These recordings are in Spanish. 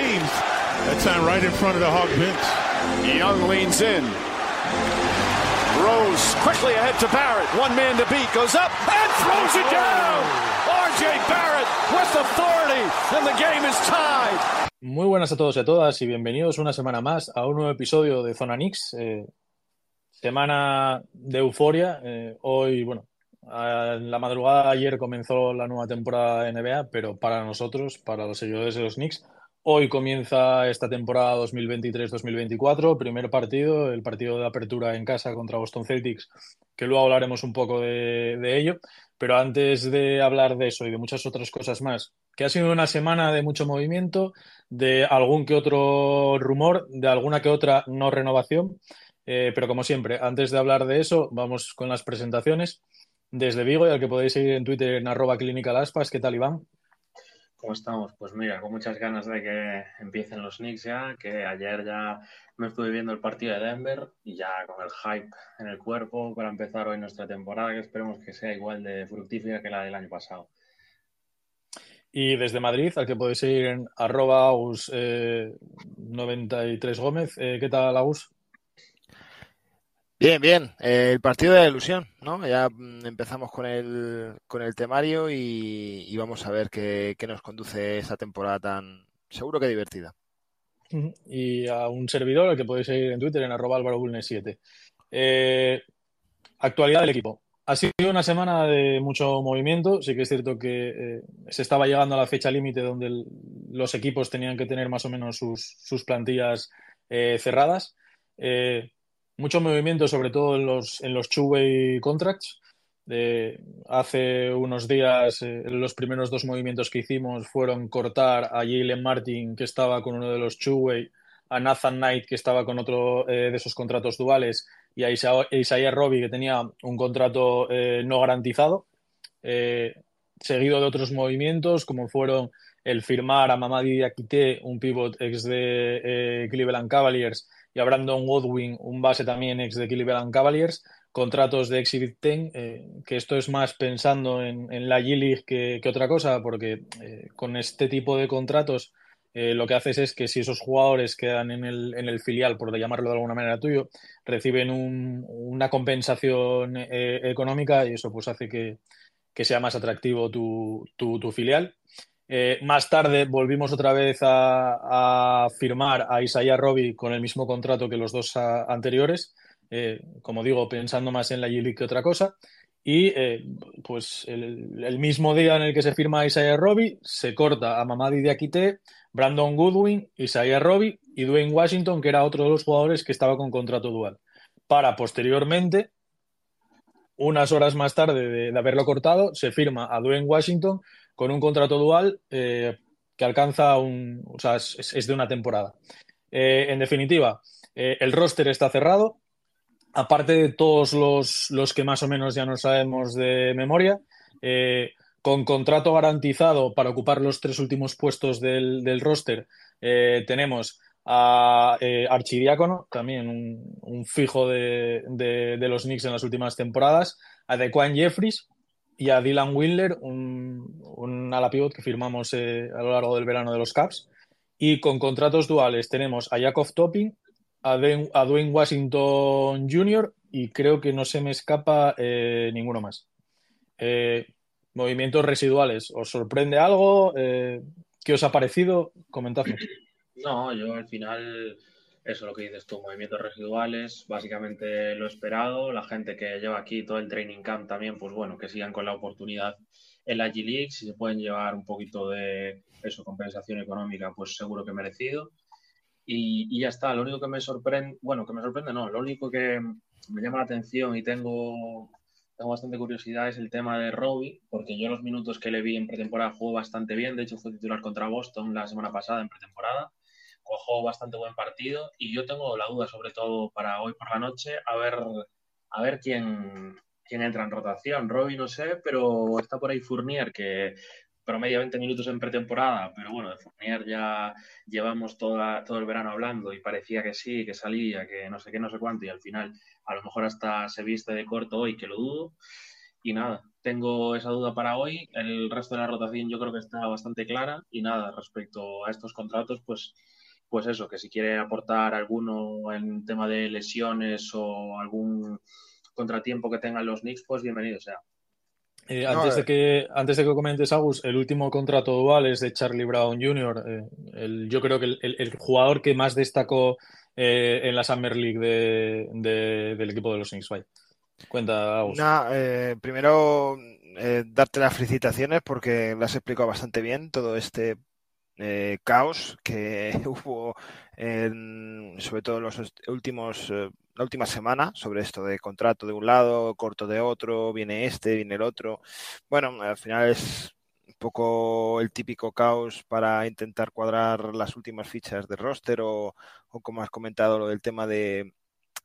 games. That time right in front of the Hawk bench. Young leans in. Rose quickly ahead to Barrett. One man to beat. Goes up and throws it down. RJ Barrett with authority. And the game is tied. Muy buenas a todos y a todas y bienvenidos una semana más a un nuevo episodio de Zona Nix. Eh, semana de euforia. Eh, hoy, bueno, en la madrugada de ayer comenzó la nueva temporada de NBA, pero para nosotros, para los seguidores de los Knicks, hoy comienza esta temporada 2023-2024, primer partido, el partido de apertura en casa contra Boston Celtics, que luego hablaremos un poco de, ello. Pero antes de hablar de eso y de muchas otras cosas más, que ha sido una semana de mucho movimiento, de algún que otro rumor, de alguna que otra no renovación. Eh, pero como siempre, antes de hablar de eso, vamos con las presentaciones. Desde Vigo, y al que podéis seguir en Twitter en arroba clinicalaspas. ¿Qué tal, Iván? ¿Cómo estamos? Pues mira, con muchas ganas de que empiecen los Knicks ya, que ayer ya me estuve viendo el partido de Denver y ya con el hype en el cuerpo para empezar hoy nuestra temporada, que esperemos que sea igual de fructífera que la del año pasado. Y desde Madrid, al que podéis seguir en arroba aus93 eh, Gómez. Eh, ¿Qué tal, Agus? Bien, bien. El partido de la ilusión, ¿no? Ya empezamos con el, con el temario y, vamos a ver qué, qué, nos conduce esa temporada tan seguro que divertida. Y a un servidor al que podéis seguir en Twitter en arroba álvaro 7. Eh, actualidad del equipo. Ha sido una semana de mucho movimiento. Sí que es cierto que eh, se estaba llegando a la fecha límite donde los equipos tenían que tener más o menos sus, sus plantillas eh, cerradas. Mucho movimiento, sobre todo en los, en los contracts. Hace unos días, eh, los primeros dos movimientos que hicimos fueron cortar a Jalen Martin, que estaba con uno de los two-way, a Nathan Knight, que estaba con otro eh, de esos contratos duales, y a Isa Isaiah Robbie, que tenía un contrato eh, no garantizado, seguido de otros movimientos, como fueron el firmar a Mamadi Diakité, un pivot ex de Cleveland Cavaliers, y a Brandon Godwin, un base también ex de Cleveland Cavaliers, contratos de Exhibit 10, eh, que esto es más pensando en, en la G-League que, que, otra cosa, porque eh, con este tipo de contratos eh, lo que haces es que si esos jugadores quedan en el, en el filial, por llamarlo de alguna manera tuyo, reciben un, una compensación económica y eso pues hace que, que sea más atractivo tu, tu, tu filial. Eh, más tarde volvimos otra vez a, firmar a Isaiah Robbie con el mismo contrato que los dos a, anteriores, eh, como digo, pensando más en la G-League que otra cosa. Y eh, pues el, mismo día en el que se firma a Isaiah Robbie, se corta a Mamadi Diakité, Brandon Goodwin, Isaiah Robbie y Dwayne Washington, que era otro de los jugadores que estaba con contrato dual. Para posteriormente, unas horas más tarde de, de haberlo cortado, se firma a Dwayne Washington con un contrato dual eh, que alcanza un. O sea, es, de una temporada. Eh, en definitiva, eh, el roster está cerrado. Aparte de todos los, los, que más o menos ya no sabemos de memoria, eh, con contrato garantizado para ocupar los tres últimos puestos del, del roster, eh, tenemos a Archidiácono, también un, un fijo de, de, de, los Knicks en las últimas temporadas, a Dequan Jeffries, y a Dylan Windler, un, un ala pivot que firmamos eh, a lo largo del verano de los Caps. Y con contratos duales tenemos a Jacob Topping, a, Dwayne Washington Jr. y creo que no se me escapa eh, ninguno más. Eh, movimientos residuales, ¿os sorprende algo? ¿Qué os ha parecido? Comentadme. No, yo al final eso lo que dices tú, movimientos residuales, básicamente lo esperado, la gente que lleva aquí todo el training camp también, pues bueno, que sigan con la oportunidad en la G-League, si se pueden llevar un poquito de eso, compensación económica, pues seguro que merecido. Y, y, ya está, lo único que me sorprende, bueno, que me sorprende no, lo único que me llama la atención y tengo, tengo bastante curiosidad es el tema de Robbie, porque yo los minutos que le vi en pretemporada jugó bastante bien, de hecho fue titular contra Boston la semana pasada en pretemporada cojo bastante buen partido y yo tengo la duda sobre todo para hoy por la noche a ver a ver quién, quién entra en rotación. Robbie no sé, pero está por ahí Fournier que promedia 20 minutos en pretemporada, pero bueno, de Fournier ya llevamos toda, todo el verano hablando y parecía que sí, que salía, que no sé qué, no sé cuánto y al final a lo mejor hasta se viste de corto hoy, que lo dudo. y nada, tengo esa duda para hoy. El resto de la rotación yo creo que está bastante clara y nada, respecto a estos contratos, pues, pues eso, que si quiere aportar alguno en tema de lesiones o algún contratiempo que tengan los Knicks, pues bienvenido sea. Eh, antes, de que, antes de que comentes, Agus, el último contrato dual es de Charlie Brown Jr. Eh, el, yo creo que el, el, jugador que más destacó eh, en la Summer League de, de, del equipo de los Knicks. Vaya. Cuenta, Agus. Nah, primero, darte las felicitaciones porque lo has explicado bastante bien todo este caos que hubo, en, sobre todo en los últimos la última semana sobre esto de contrato de un lado, corto de otro, viene este, viene el otro. Bueno, al final es un poco el típico caos para intentar cuadrar las últimas fichas de roster o, como has comentado lo del tema de,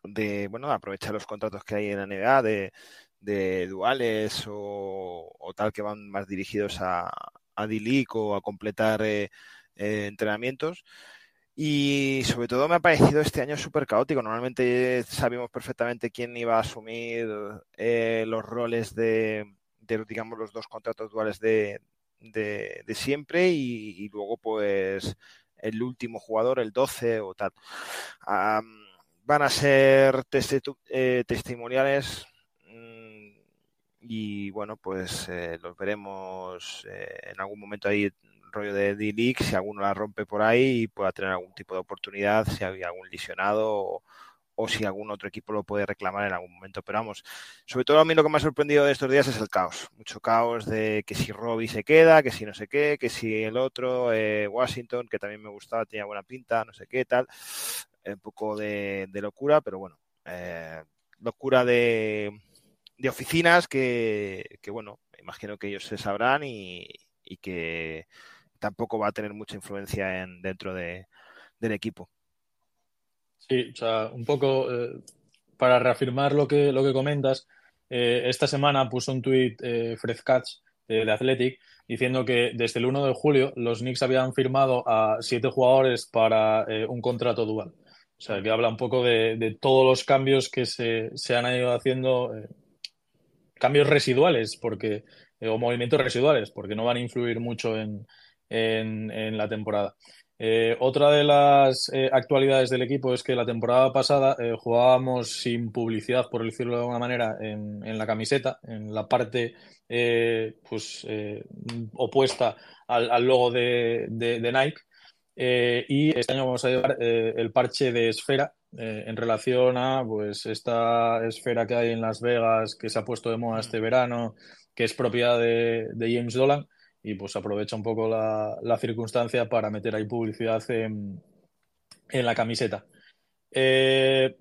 de, bueno, aprovechar los contratos que hay en la NBA de, de duales o, tal que van más dirigidos a, a D-League o a completar eh, eh, entrenamientos. Y sobre todo me ha parecido este año súper caótico. Normalmente sabíamos perfectamente quién iba a asumir eh, los roles de, digamos, los dos contratos duales de, de, siempre y, luego, pues, el último jugador, el 12 o tal. van a ser eh, testimoniales y, bueno, pues eh, los veremos en algún momento ahí rollo de D-League, si alguno la rompe por ahí y pueda tener algún tipo de oportunidad, si había algún lesionado o, si algún otro equipo lo puede reclamar en algún momento. Pero vamos, sobre todo a mí lo que me ha sorprendido de estos días es el caos. Mucho caos de que si Robbie se queda, que si no sé qué, que si el otro, eh, Washington, que también me gustaba, tenía buena pinta, no sé qué, tal. Un poco de, locura, pero bueno, eh, locura de, de oficinas que, que, bueno, imagino que ellos se sabrán y, y que tampoco va a tener mucha influencia en, dentro de, del equipo. Sí, o sea, un poco eh, para reafirmar lo que, lo que comentas, eh, esta semana puso un tuit eh, Fred Katz de Athletic diciendo que desde el 1 de julio los Knicks habían firmado a siete jugadores para un contrato dual. O sea, que habla un poco de, de todos los cambios que se, se han ido haciendo, cambios residuales, porque o movimientos residuales, porque no van a influir mucho en, en, la temporada. Eh, otra de las eh, actualidades del equipo es que la temporada pasada eh, jugábamos sin publicidad, por decirlo de alguna manera, en, la camiseta, en la parte pues, opuesta al, logo de, Nike. y este año vamos a llevar el parche de esfera en relación a pues, esta esfera que hay en Las Vegas que se ha puesto de moda este verano, que es propiedad de, de James Dolan y pues aprovecha un poco la, circunstancia para meter ahí publicidad en, la camiseta. Eh,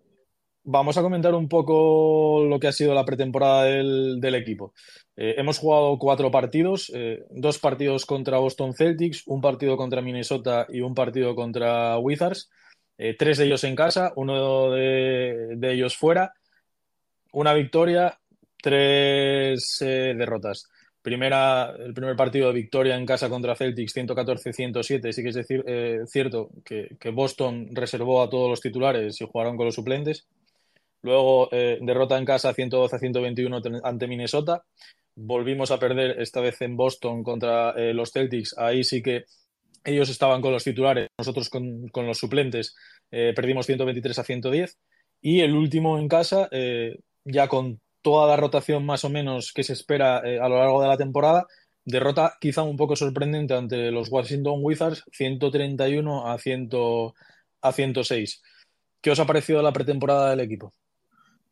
vamos a comentar un poco lo que ha sido la pretemporada del, equipo. Eh, hemos jugado cuatro partidos, eh, dos partidos contra Boston Celtics, un partido contra Minnesota y un partido contra Wizards. Tres de ellos en casa, uno de, ellos fuera, una victoria, tres derrotas. Primera, el primer partido de victoria en casa contra Celtics, 114-107. Sí que es decir, eh, cierto que, Boston reservó a todos los titulares y jugaron con los suplentes. Luego, eh, derrota en casa 112-121 ante Minnesota. Volvimos a perder esta vez en Boston contra eh, los Celtics. Ahí sí que ellos estaban con los titulares, nosotros con, los suplentes. perdimos 123 a 110. Y el último en casa, ya con toda la rotación más o menos que se espera eh, a lo largo de la temporada. Derrota quizá un poco sorprendente ante los Washington Wizards, 131 a, 100, a 106. ¿Qué os ha parecido la pretemporada del equipo?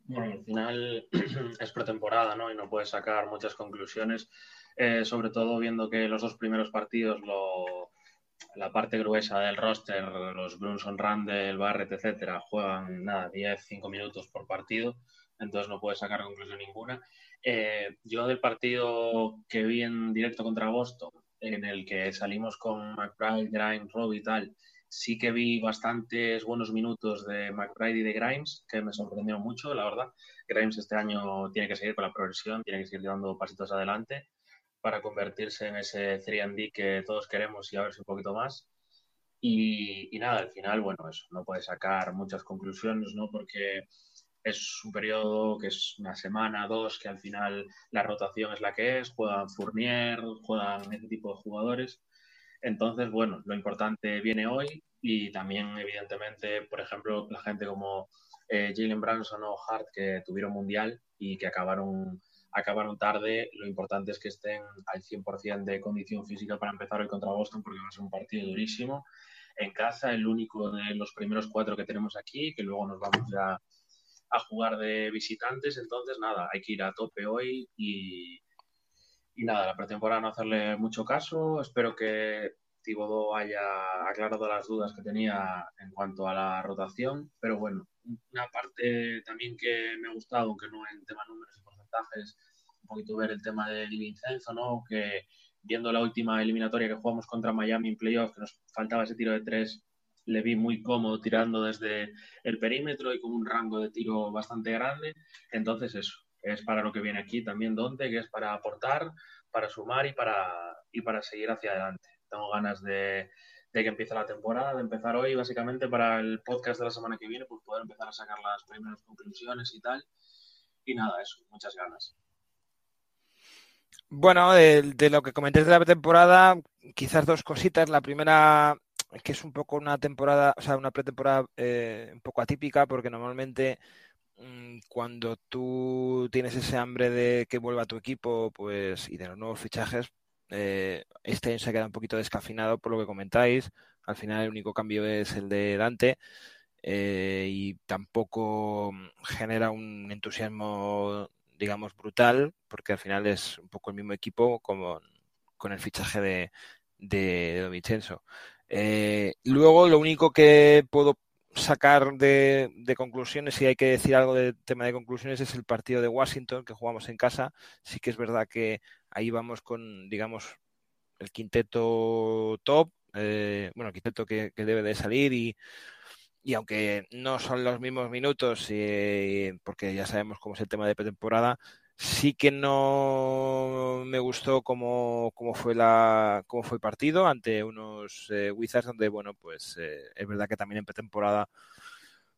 Bueno, al final es pretemporada, ¿no? Y no puedes sacar muchas conclusiones, eh, sobre todo viendo que los dos primeros partidos, lo, la parte gruesa del roster, los Brunson, Randall, Barrett, etcétera, juegan nada, 10, 5 minutos por partido entonces no puedes sacar conclusión ninguna. Eh, yo del partido que vi en directo contra Boston, en el que salimos con McBride, Grimes, Rob y tal, sí que vi bastantes buenos minutos de McBride y de Grimes, que me sorprendieron mucho, la verdad. Grimes este año tiene que seguir con la progresión, tiene que seguir dando pasitos adelante para convertirse en ese 3D que todos queremos y a ver si un poquito más. Y, nada, al final, bueno, eso, no puedes sacar muchas conclusiones, ¿no? Porque es un periodo que es una semana, dos, que al final la rotación es la que es, juegan Fournier, juegan ese tipo de jugadores. Entonces, bueno, lo importante viene hoy y también, evidentemente, por ejemplo, la gente como eh, Jalen Branson o Hart que tuvieron mundial y que acabaron, acabaron tarde, lo importante es que estén al 100% de condición física para empezar hoy contra Boston porque va a ser un partido durísimo. En casa, el único de los primeros cuatro que tenemos aquí, que luego nos vamos ya a jugar de visitantes. Entonces, nada, hay que ir a tope hoy y, y nada, la pretemporada no hacerle mucho caso. Espero que Tibodó haya aclarado las dudas que tenía en cuanto a la rotación. Pero bueno, una parte también que me ha gustado, aunque no en tema números y un poquito ver el tema de Di Vincenzo, ¿no? Que viendo la última eliminatoria que jugamos contra Miami en playoffs, que nos faltaba ese tiro de tres le vi muy cómodo tirando desde el perímetro y con un rango de tiro bastante grande. Entonces eso, es para lo que viene aquí también Donte, que es para aportar, para sumar y para, y para seguir hacia adelante. Tengo ganas de, que empiece la temporada, de empezar hoy, básicamente para el podcast de la semana que viene, pues poder empezar a sacar las primeras conclusiones y tal. Y nada, eso, muchas ganas. Bueno, de, de lo que comenté de la temporada, quizás dos cositas. La primera, que es un poco una temporada, o sea, una pretemporada eh, un poco atípica, porque normalmente mm, cuando tú tienes ese hambre de que vuelva tu equipo, pues, y de los nuevos fichajes, eh, este año se queda un poquito descafinado por lo que comentáis. Al final el único cambio es el de Dante. Eh, y tampoco genera un entusiasmo, digamos, brutal, porque al final es un poco el mismo equipo como con el fichaje de, de, de Vincenzo. Eh, luego, lo único que puedo sacar de, conclusiones, si hay que decir algo del tema de conclusiones, es el partido de Washington que jugamos en casa. Sí que es verdad que ahí vamos con, digamos, el quinteto top, eh, bueno, el quinteto que, debe de salir y, y, aunque no son los mismos minutos, eh, porque ya sabemos cómo es el tema de pretemporada, Sí que no me gustó cómo, cómo, fue, la, cómo fue el partido ante unos eh, Wizards donde, bueno, pues eh, es verdad que también en pretemporada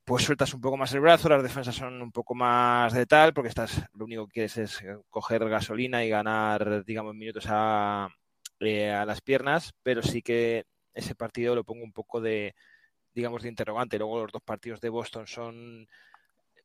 pues sueltas un poco más el brazo, las defensas son un poco más de tal, porque estás, lo único que quieres es eh, coger gasolina y ganar, digamos, minutos a, a las piernas, pero sí que ese partido lo pongo un poco de, digamos, de interrogante. Luego los dos partidos de Boston son,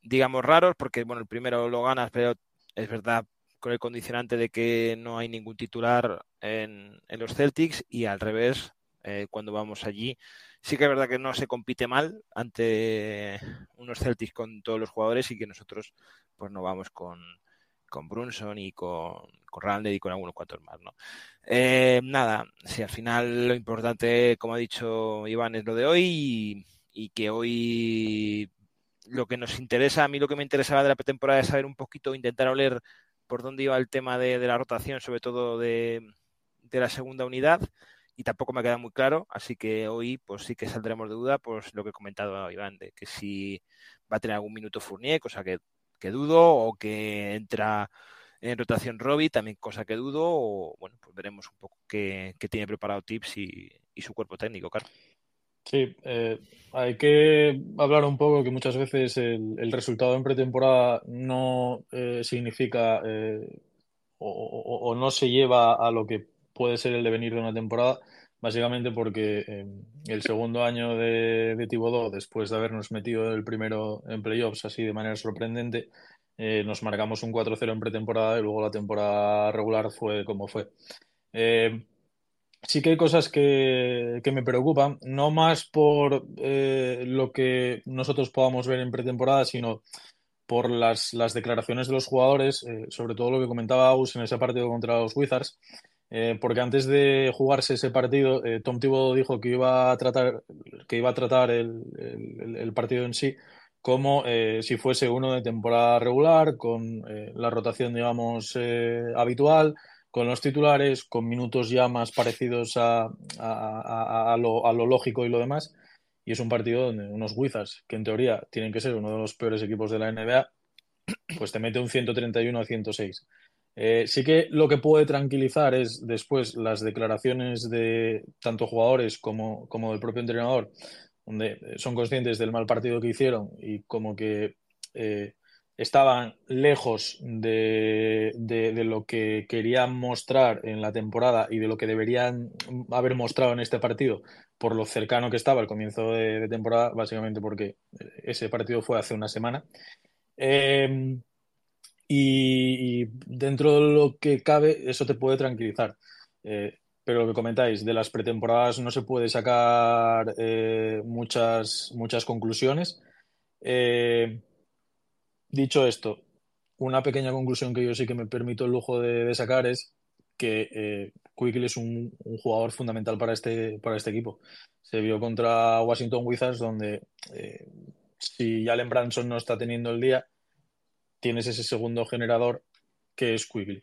digamos, raros, porque, bueno, el primero lo ganas, pero es verdad con el condicionante de que no hay ningún titular en, los Celtics y al revés, eh, cuando vamos allí, sí que es verdad que no se compite mal ante unos Celtics con todos los jugadores y que nosotros pues no vamos con, con Brunson y con, con y con algunos cuantos más, ¿no? Eh, nada, si al final lo importante, como ha dicho Iván, es lo de hoy y, que hoy lo que nos interesa, a mí lo que me interesaba de la pretemporada es saber un poquito, intentar oler por dónde iba el tema de, la rotación, sobre todo de, la segunda unidad, y tampoco me ha quedado muy claro, así que hoy pues sí que saldremos de duda, pues lo que he comentado Iván, de que si va a tener algún minuto Fournier, cosa que, dudo, o que entra en rotación Robbie, también cosa que dudo, o bueno, pues veremos un poco qué, tiene preparado Tips y, su cuerpo técnico, claro. Sí, eh, hay que hablar un poco que muchas veces el, resultado en pretemporada no eh, significa eh, o, no se lleva a lo que puede ser el devenir de una temporada, básicamente porque el segundo año de, de Tibodó, después de habernos metido el primero en playoffs así de manera sorprendente, nos marcamos un 4-0 en pretemporada y luego la temporada regular fue como fue. Sí que hay cosas que, me preocupan, no más por eh, lo que nosotros podamos ver en pretemporada, sino por las, declaraciones de los jugadores, eh, sobre todo lo que comentaba Aus en ese partido contra los Wizards, eh, porque antes de jugarse ese partido, Tom Thibodeau dijo que iba a tratar, que iba a tratar el, el partido en sí como si fuese uno de temporada regular, con la rotación, digamos, habitual, con los titulares, con minutos ya más parecidos a, a, lo, lógico y lo demás. Y es un partido donde unos Wizards, que en teoría tienen que ser uno de los peores equipos de la NBA, pues te mete un 131 a 106. Eh, sí que lo que puede tranquilizar es después las declaraciones de tanto jugadores como, como del propio entrenador, donde son conscientes del mal partido que hicieron y como que eh, estaban lejos de, lo que querían mostrar en la temporada y de lo que deberían haber mostrado en este partido por lo cercano que estaba el comienzo de, temporada, básicamente porque ese partido fue hace una semana. Em, y, dentro de lo que cabe, eso te puede tranquilizar. Eh, pero lo que comentáis, de las pretemporadas no se puede sacar eh, muchas, muchas conclusiones. Eh, dicho esto, una pequeña conclusión que yo sí que me permito el lujo de, sacar es que eh, Quickly es un, jugador fundamental para este, para este equipo. Se vio contra Washington Wizards, donde si Jalen Branson no está teniendo el día, tienes ese segundo generador que es Quickly.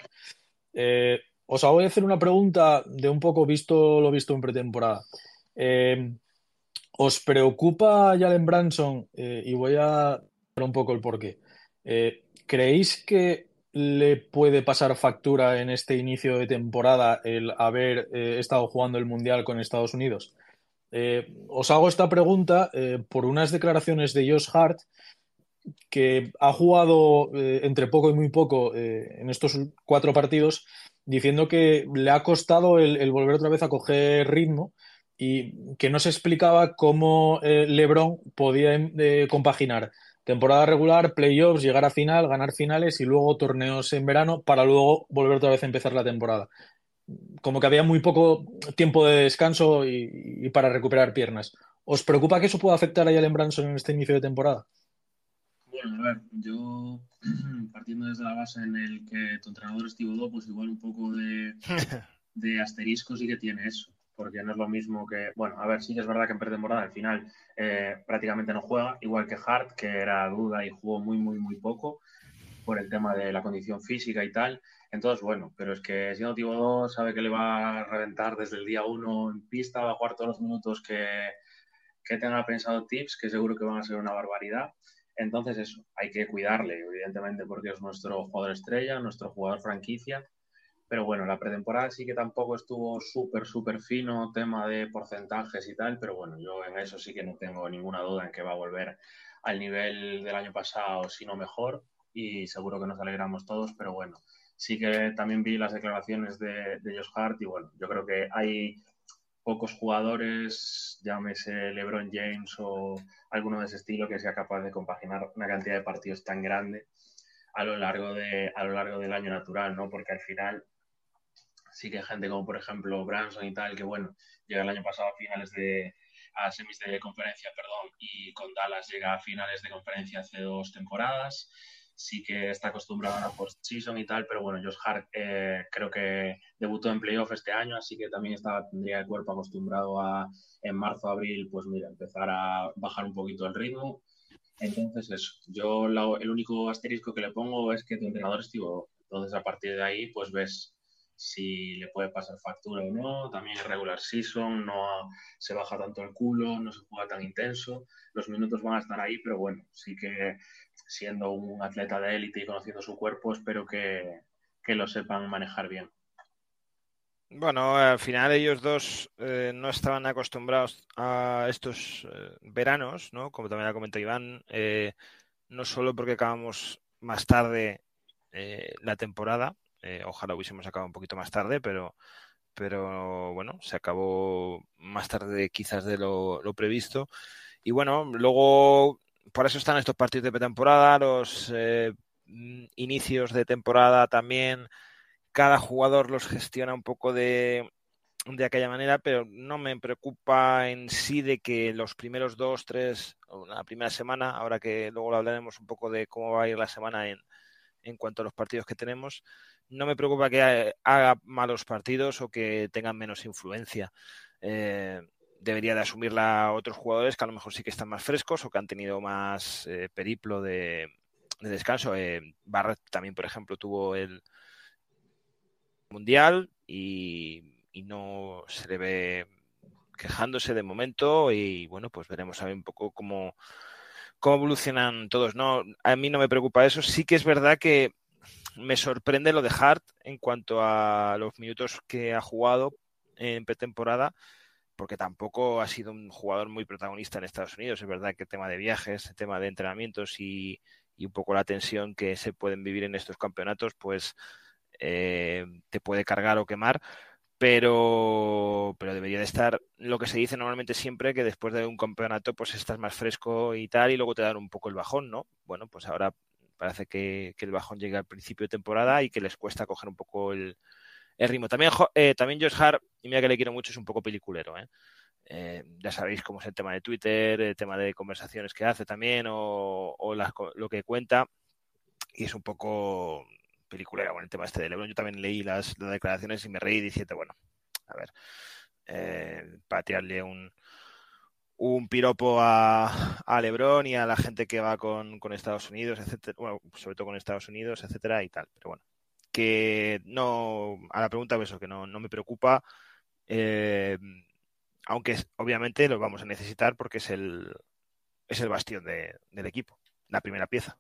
Eh, os voy a hacer una pregunta de un poco visto lo visto en pretemporada. ¿Os preocupa Jalen Branson? y voy a dar un poco el porqué. Eh, ¿Creéis que le puede pasar factura en este inicio de temporada el haber eh, estado jugando el Mundial con Estados Unidos? Eh, os hago esta pregunta por unas declaraciones de Josh Hart, que ha jugado entre poco y muy poco en estos cuatro partidos, diciendo que le ha costado el, volver otra vez a coger ritmo y que no se explicaba cómo LeBron podía compaginar temporada regular, playoffs, llegar a final, ganar finales y luego torneos en verano para luego volver otra vez a empezar la temporada. Como que había muy poco tiempo de descanso y, para recuperar piernas. ¿Os preocupa que eso pueda afectar a Jalen Branson en este inicio de temporada? Bueno, a ver, yo partiendo desde la base en el que tu entrenador es Thibodeau, pues igual un poco de, de asterisco sí que tiene eso porque no es lo mismo que, bueno, a ver, sí que es verdad que en pretemporada al final eh, prácticamente no juega, igual que Hart, que era duda y jugó muy, muy, muy poco por el tema de la condición física y tal. Entonces, bueno, pero es que siendo tipo 2 sabe que le va a reventar desde el día 1 en pista, va a jugar todos los minutos que, que tenga pensado tips, que seguro que van a ser una barbaridad. Entonces, eso, hay que cuidarle, evidentemente, porque es nuestro jugador estrella, nuestro jugador franquicia. Pero bueno, la pretemporada sí que tampoco estuvo súper, súper fino, tema de porcentajes y tal, pero bueno, yo en eso sí que no tengo ninguna duda en que va a volver al nivel del año pasado, si no mejor, y seguro que nos alegramos todos, pero bueno, sí que también vi las declaraciones de, de Josh Hart y bueno, yo creo que hay pocos jugadores, llámese LeBron James o alguno de ese estilo, que sea capaz de compaginar una cantidad de partidos tan grande a lo largo de a lo largo del año natural, ¿no? Porque al final sí que hay gente como por ejemplo Branson y tal, que bueno, llega el año pasado a finales de, a semis de conferencia, perdón, y con Dallas llega a finales de conferencia hace dos temporadas. Sí que está acostumbrado a la post-season y tal, pero bueno, Josh Hart eh, creo que debutó en playoff este año, así que también estaba, tendría el cuerpo acostumbrado a en marzo, abril, pues mira, empezar a bajar un poquito el ritmo. Entonces, eso. Yo el único asterisco que le pongo es que tu entrenador es Entonces, a partir de ahí, pues ves si le puede pasar factura o no. También es regular season, no se baja tanto el culo, no se juega tan intenso. Los minutos van a estar ahí, pero bueno, sí que siendo un atleta de élite y conociendo su cuerpo, espero que, lo sepan manejar bien. Bueno, al final ellos dos eh, no estaban acostumbrados a estos eh, veranos, ¿no? Como también ha comentado Iván, eh, no solo porque acabamos más tarde la temporada, eh, ojalá hubiésemos acabado un poquito más tarde, pero, pero bueno, se acabó más tarde quizás de lo, previsto. Y bueno, luego por eso están estos partidos de pretemporada, los eh, inicios de temporada también. Cada jugador los gestiona un poco de, de aquella manera, pero no me preocupa en sí de que los primeros dos, tres, la primera semana, ahora que luego hablaremos un poco de cómo va a ir la semana en, en cuanto a los partidos que tenemos, no me preocupa que haga malos partidos o que tengan menos influencia. Eh, debería de asumirla otros jugadores que a lo mejor sí que están más frescos o que han tenido más eh, periplo de, descanso. Eh, Barrett también, por ejemplo, tuvo el mundial y, no se le ve quejándose de momento y bueno, pues veremos a ver un poco cómo, cómo evolucionan todos. No, a mí no me preocupa eso. Sí que es verdad que me sorprende lo de Hart en cuanto a los minutos que ha jugado en pretemporada, porque tampoco ha sido un jugador muy protagonista en Estados Unidos. Es verdad que el tema de viajes, el tema de entrenamientos y, un poco la tensión que se pueden vivir en estos campeonatos, pues eh, te puede cargar o quemar. Pero, pero debería de estar lo que se dice normalmente siempre, que después de un campeonato pues estás más fresco y tal, y luego te dan un poco el bajón, ¿no? Bueno, pues ahora parece que, el bajón llega al principio de temporada y que les cuesta coger un poco el, ritmo. También, eh, también Josh Hart, y mira que le quiero mucho, es un poco peliculero, ¿eh? Eh, ya sabéis cómo es el tema de Twitter, el tema de conversaciones que hace también o, lo que cuenta. Y es un poco peliculera con el tema este de Lebron. Yo también leí las, declaraciones y me reí diciendo, bueno, a ver, eh, patearle un, un piropo a, a, Lebron y a la gente que va con, Estados Unidos, etcétera, bueno, sobre todo con Estados Unidos, etcétera, y tal. Pero bueno, que no, a la pregunta, pues eso, que no, no me preocupa. Eh, aunque obviamente lo vamos a necesitar porque es el, es el bastión del equipo, la primera pieza.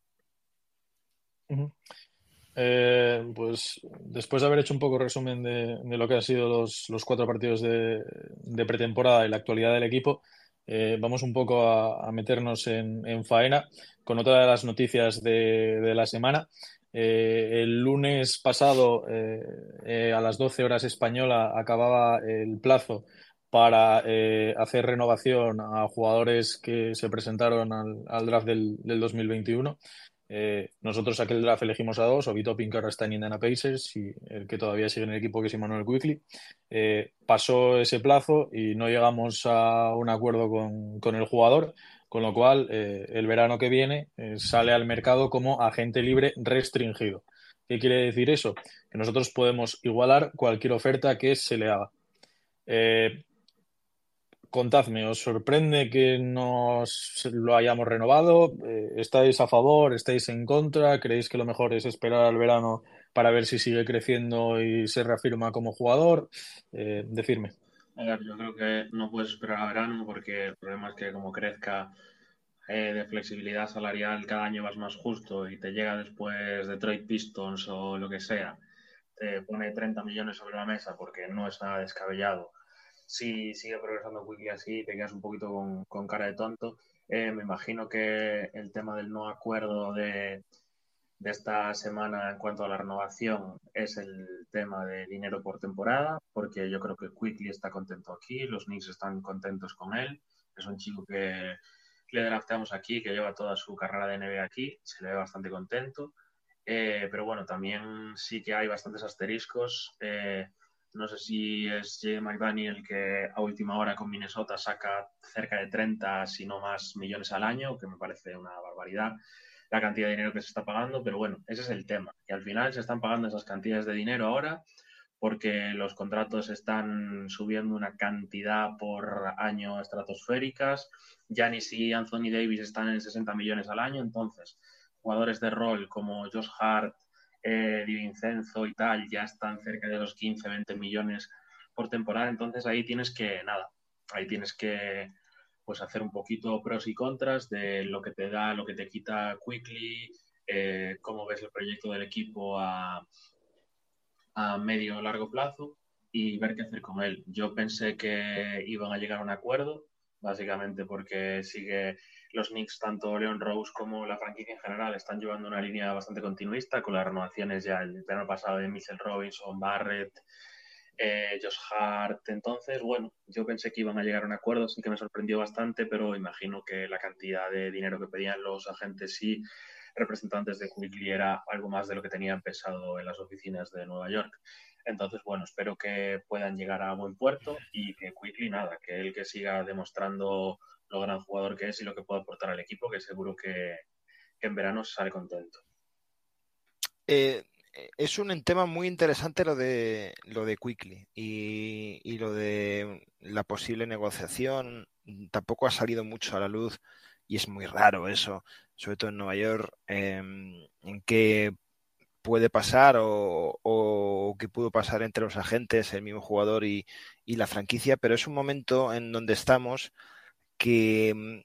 Eh, pues después de haber hecho un poco resumen de, lo que han sido los, cuatro partidos de, pretemporada y la actualidad del equipo, eh, vamos un poco a, meternos en, faena con otra de las noticias de, la semana. Eh, el lunes pasado, a las 12 horas española, acababa el plazo para eh, hacer renovación a jugadores que se presentaron al, draft del, 2021. Eh, nosotros aquel draft elegimos a dos, Obito ahora está en Indiana Pacers y el que todavía sigue en el equipo que es Emmanuel Quickly. Eh, pasó ese plazo y no llegamos a un acuerdo con, el jugador, con lo cual el verano que viene sale al mercado como agente libre restringido. ¿Qué quiere decir eso? Que nosotros podemos igualar cualquier oferta que se le haga contadme, ¿os sorprende que nos lo hayamos renovado? Eh, ¿Estáis a favor? ¿Estáis en contra? ¿Creéis que lo mejor es esperar al verano para ver si sigue creciendo y se reafirma como jugador? Eh, yo creo que no puedes esperar a verano porque el problema es que como crezca eh, de flexibilidad salarial cada año vas más justo y te llega después Detroit Pistons o lo que sea, te pone 30 millones sobre la mesa porque no es nada descabellado si sigue progresando Quickly así, te quedas un poquito con, cara de tonto. Eh, me imagino que el tema del no acuerdo de, esta semana en cuanto a la renovación es el tema de dinero por temporada, porque yo creo que Quickly está contento aquí, los Knicks están contentos con él, es un chico que le drafteamos aquí, que lleva toda su carrera de NBA aquí, se le ve bastante contento. Eh, pero bueno, también sí que hay bastantes asteriscos. Eh, no sé si es Jay McDaniel que a última hora con Minnesota saca cerca de 30, si no más, millones al año, que me parece una barbaridad la cantidad de dinero que se está pagando, pero bueno, ese es el tema, que al final se están pagando esas cantidades de dinero ahora porque los contratos están subiendo una cantidad por año estratosféricas. Giannis y Anthony Davis están en 60 millones al año, entonces jugadores de rol como Josh Hart, eh, Di Vincenzo y tal ya están cerca de los 15, 20 millones por temporada, entonces ahí tienes que, nada, ahí tienes que pues hacer un poquito pros y contras de lo que te da, lo que te quita Quickly, eh, cómo ves el proyecto del equipo a, a medio o largo plazo y ver qué hacer con él. Yo pensé que iban a llegar a un acuerdo, básicamente porque sigue los Knicks, tanto Leon Rose como la franquicia en general, están llevando una línea bastante continuista con las renovaciones ya el verano pasado de Mitchell Robinson, Barrett, eh, Josh Hart. Entonces, bueno, yo pensé que iban a llegar a un acuerdo, sin que me sorprendió bastante, pero imagino que la cantidad de dinero que pedían los agentes y representantes de Quickly era algo más de lo que tenían pesado en las oficinas de Nueva York. Entonces, bueno, espero que puedan llegar a buen puerto y que Quickly, nada, que él que siga demostrando lo gran jugador que es y lo que puede aportar al equipo, que seguro que, en verano sale contento. Eh, es un tema muy interesante lo de lo de Quickly y, lo de la posible negociación. Tampoco ha salido mucho a la luz y es muy raro eso, sobre todo en Nueva York, em, en qué puede pasar o, o qué pudo pasar entre los agentes, el mismo jugador y, y la franquicia, pero es un momento en donde estamos que mm,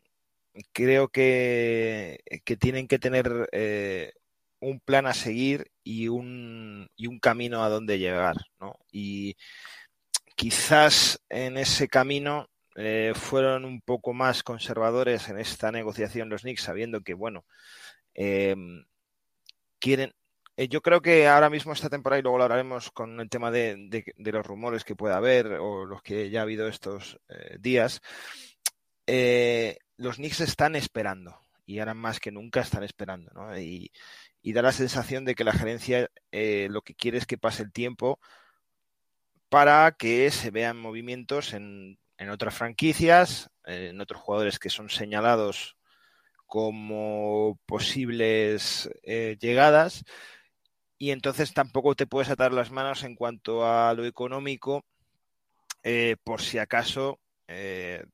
creo que, tienen que tener eh, un plan a seguir y un, y un camino a donde llegar, ¿no? Y quizás en ese camino eh, fueron un poco más conservadores en esta negociación los Knicks, sabiendo que, bueno, eh, quieren. Yo creo que ahora mismo esta temporada, y luego lo hablaremos con el tema de, de, los rumores que pueda haber o los que ya ha habido estos días, los Knicks están esperando y ahora más que nunca están esperando, ¿no? Y, da la sensación de que la gerencia lo que quiere es que pase el tiempo para que se vean movimientos en, otras franquicias, en otros jugadores que son señalados como posibles eh, llegadas y entonces tampoco te puedes atar las manos en cuanto a lo económico eh, por si acaso eh,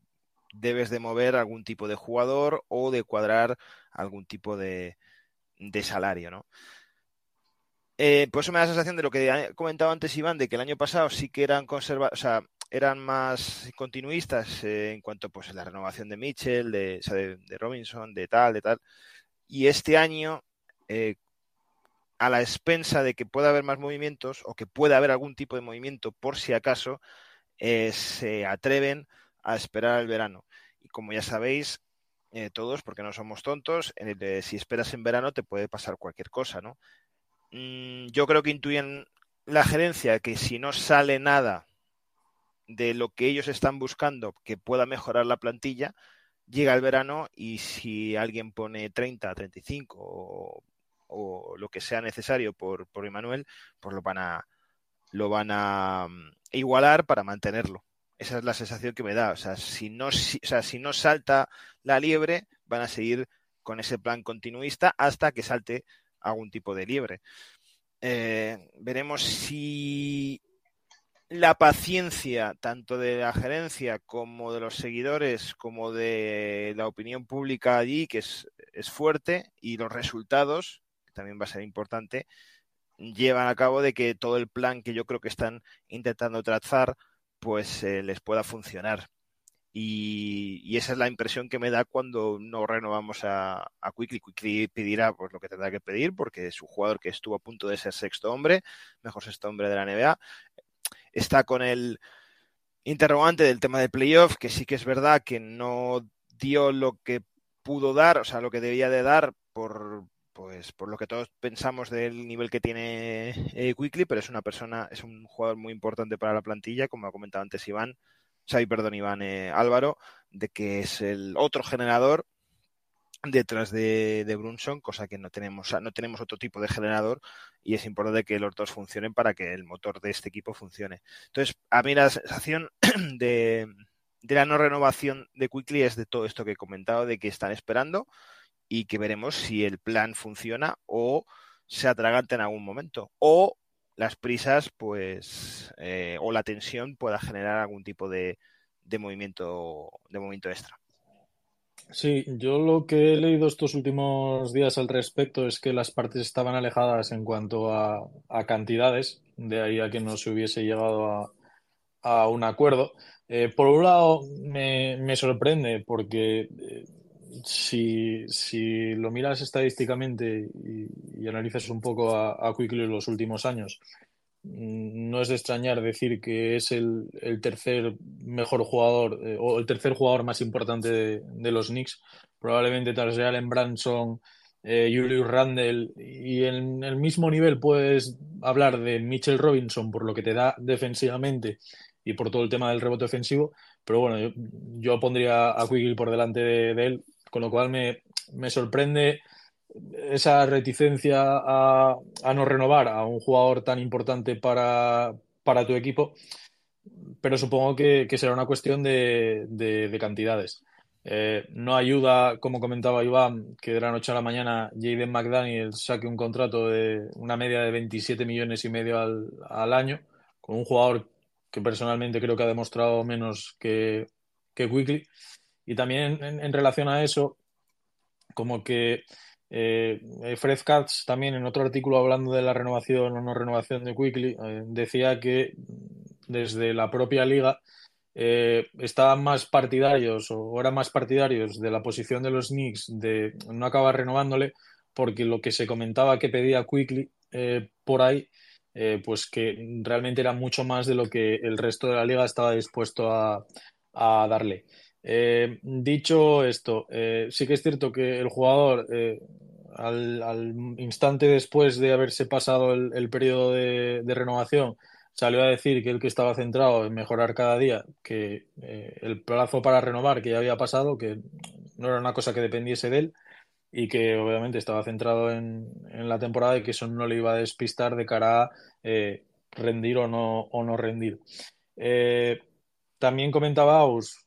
debes de mover algún tipo de jugador o de cuadrar algún tipo de, de salario, ¿no? Eh, por eso me da la sensación de lo que ha comentado antes Iván, de que el año pasado sí que eran conserva o sea, eran más continuistas eh, en cuanto pues la renovación de Mitchell, de, de, Robinson, de tal, de tal. Y este año, eh, a la expensa de que pueda haber más movimientos o que pueda haber algún tipo de movimiento por si acaso, se atreven a esperar el verano. Como ya sabéis, todos, porque no somos tontos, si esperas en verano te puede pasar cualquier cosa, ¿no? Mm, yo creo que intuyen la gerencia que si no sale nada de lo que ellos están buscando que pueda mejorar la plantilla, llega el verano y si alguien pone 30, 35 o, o lo que sea necesario por, por Emanuel, pues lo van a lo van a mm, igualar para mantenerlo. Esa es la sensación que me da. O sea, si no, si, o sea, si no salta la liebre, van a seguir con ese plan continuista hasta que salte algún tipo de liebre. Eh, veremos si la paciencia tanto de la gerencia como de los seguidores como de la opinión pública allí, que es, es fuerte, y los resultados, que también va a ser importante, llevan a cabo de que todo el plan que yo creo que están intentando trazar pues eh, les pueda funcionar. Y, esa es la impresión que me da cuando no renovamos a, a Quickly. Quickly pedirá pues, lo que tendrá que pedir, porque es un jugador que estuvo a punto de ser sexto hombre, mejor sexto hombre de la NBA. Está con el interrogante del tema de playoff, que sí que es verdad que no dio lo que pudo dar, o sea, lo que debía de dar por, pues por lo que todos pensamos del nivel que tiene eh, Quickly, pero es una persona, es un jugador muy importante para la plantilla, como ha comentado antes Iván, Xavi, perdón, Iván eh, Álvaro, de que es el otro generador detrás de, Brunson, cosa que no tenemos, no tenemos otro tipo de generador y es importante que los dos funcionen para que el motor de este equipo funcione. Entonces, a mí la sensación de, de la no renovación de Quickly es de todo esto que he comentado, de que están esperando y que veremos si el plan funciona o se atraganta en algún momento o las prisas, pues, eh, o la tensión pueda generar algún tipo de, de, movimiento, de movimiento extra. Sí, yo lo que he leído estos últimos días al respecto es que las partes estaban alejadas en cuanto a, cantidades, de ahí a que no se hubiese llegado a, a un acuerdo. Eh, por un lado, me, me sorprende porque eh, si, si, lo miras estadísticamente y, analizas un poco a, a Quickly los últimos años, mm, no es de extrañar decir que es el, el tercer mejor jugador eh, o el tercer jugador más importante de, los Knicks, probablemente tras Allen Branson, eh, Julius Randle y en el mismo nivel puedes hablar de Mitchell Robinson por lo que te da defensivamente y por todo el tema del rebote ofensivo, pero bueno, yo, yo pondría a Quickly por delante de, de él con lo cual me, me sorprende esa reticencia a, a, no renovar a un jugador tan importante para, para tu equipo, pero supongo que, que será una cuestión de, de, de cantidades. Eh, no ayuda, como comentaba Iván, que de la noche a la mañana Jaden McDaniel saque un contrato de una media de 27 millones y medio al, al año, con un jugador que personalmente creo que ha demostrado menos que, que Quickly. Y también en, relación a eso, como que eh, Fred Katz también en otro artículo hablando de la renovación o no renovación de Quickly eh, decía que desde la propia liga eh, estaban más partidarios o eran más partidarios de la posición de los Knicks de no acabar renovándole porque lo que se comentaba que pedía Quickly eh, por ahí pues que realmente era mucho más de lo que el resto de la liga estaba dispuesto a, a darle. Eh, dicho esto, eh, sí que es cierto que el jugador, eh, al, instante después de haberse pasado el, periodo de, renovación, salió a decir que el que estaba centrado en mejorar cada día, que el plazo para renovar que ya había pasado, que no era una cosa que dependiese de él y que obviamente estaba centrado en, en la temporada y que eso no le iba a despistar de cara a rendir o no, o no rendir. también comentaba Aus,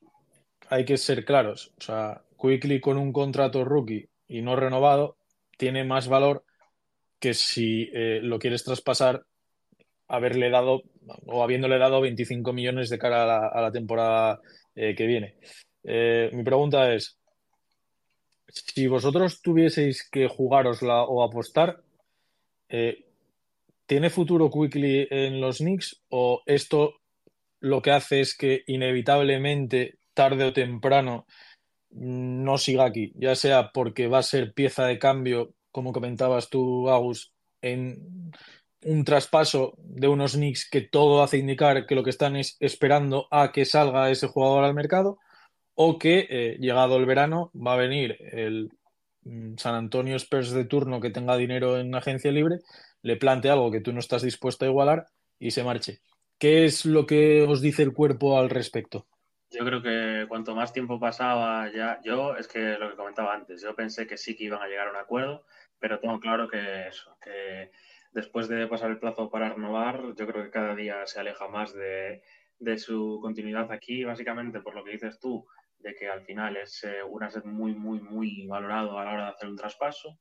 hay que ser claros. O sea, Quickly con un contrato rookie y no renovado tiene más valor que si eh, lo quieres traspasar haberle dado o habiéndole dado 25 millones de cara a la, temporada eh, que viene. Eh, mi pregunta es, si vosotros tuvieseis que jugárosla o apostar, ¿tiene futuro Quickly en los Knicks o esto lo que hace es que inevitablemente tarde o temprano no siga aquí, ya sea porque va a ser pieza de cambio, como comentabas tú, Agus, en un traspaso de unos Knicks que todo hace indicar que lo que están es esperando a que salga ese jugador al mercado, o que eh, llegado el verano va a venir el mm, San Antonio Spurs de turno que tenga dinero en agencia libre, le plante algo que tú no estás dispuesto a igualar y se marche. ¿Qué es lo que os dice el cuerpo al respecto? Yo creo que cuanto más tiempo pasaba, ya yo es que lo que comentaba antes, yo pensé que sí que iban a llegar a un acuerdo, pero tengo claro que eso, que después de pasar el plazo para renovar, yo creo que cada día se aleja más de, de su continuidad aquí, básicamente por lo que dices tú, de que al final es eh, un asset muy, muy, muy valorado a la hora de hacer un traspaso,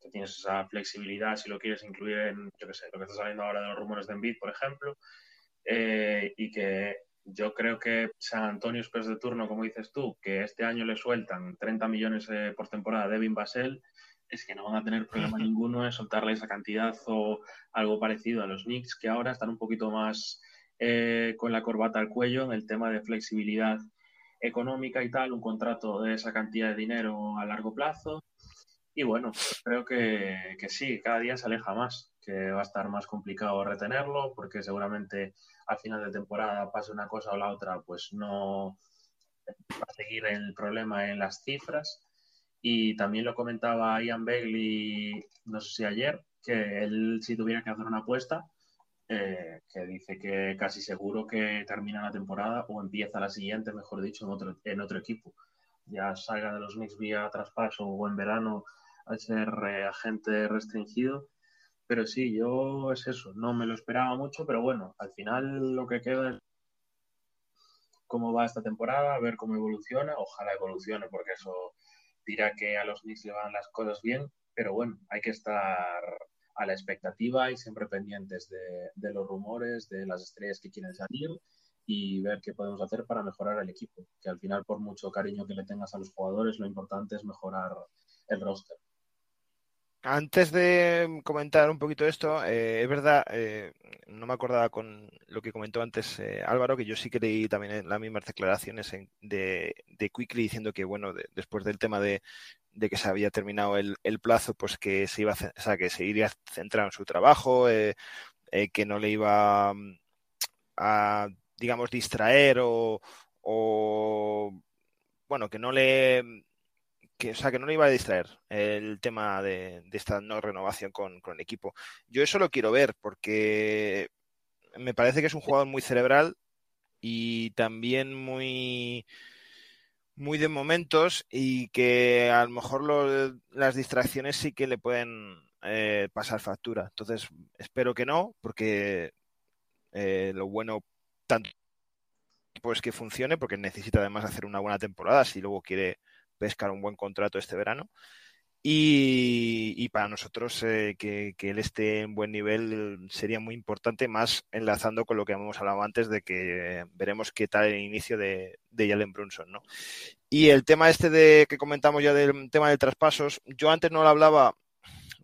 que tienes esa flexibilidad si lo quieres incluir en, yo qué sé, lo que está saliendo ahora de los rumores de Envid, por ejemplo, eh, y que yo creo que San Antonio Spurs de turno, como dices tú, que este año le sueltan 30 millones eh, por temporada a Devin Basel, es que no van a tener problema ninguno en soltarle esa cantidad o algo parecido a los Knicks, que ahora están un poquito más eh, con la corbata al cuello en el tema de flexibilidad económica y tal, un contrato de esa cantidad de dinero a largo plazo. Y bueno, creo que, que sí, cada día se aleja más, que va a estar más complicado retenerlo, porque seguramente al final de temporada pase una cosa o la otra, pues no va a seguir el problema en las cifras. Y también lo comentaba Ian Bailey, no sé si ayer, que él si tuviera que hacer una apuesta, eh, que dice que casi seguro que termina la temporada o empieza la siguiente, mejor dicho, en otro, en otro equipo. Ya salga de los Knicks vía traspaso o en verano al ser eh, agente restringido, pero sí, yo es eso, no me lo esperaba mucho, pero bueno, al final lo que queda es cómo va esta temporada, a ver cómo evoluciona, ojalá evolucione porque eso dirá que a los Knicks le van las cosas bien, pero bueno, hay que estar a la expectativa y siempre pendientes de, de los rumores, de las estrellas que quieren salir y ver qué podemos hacer para mejorar el equipo, que al final por mucho cariño que le tengas a los jugadores, lo importante es mejorar el roster. Antes de comentar un poquito esto, eh, es verdad, eh, no me acordaba con lo que comentó antes eh, Álvaro, que yo sí que leí también las mismas declaraciones en, de, de, Quickly diciendo que, bueno, de, después del tema de, que se había terminado el, plazo, pues que se iba a, o sea, que se iría centrado en su trabajo, eh, eh, que no le iba a, digamos, distraer o, o bueno, que no le que, o sea, que no le iba a distraer el tema de, esta no renovación con, con, el equipo. Yo eso lo quiero ver porque me parece que es un jugador muy cerebral y también muy muy de momentos y que a lo mejor las distracciones sí que le pueden eh, pasar factura. Entonces espero que no porque eh, lo bueno tanto pues que funcione porque necesita además hacer una buena temporada si luego quiere pescar un buen contrato este verano. Y, para nosotros eh, que, él esté en buen nivel sería muy importante, más enlazando con lo que hemos hablado antes de que veremos qué tal el inicio de, de Jalen Brunson. ¿no? Y el tema este de que comentamos ya del tema de traspasos, yo antes no lo hablaba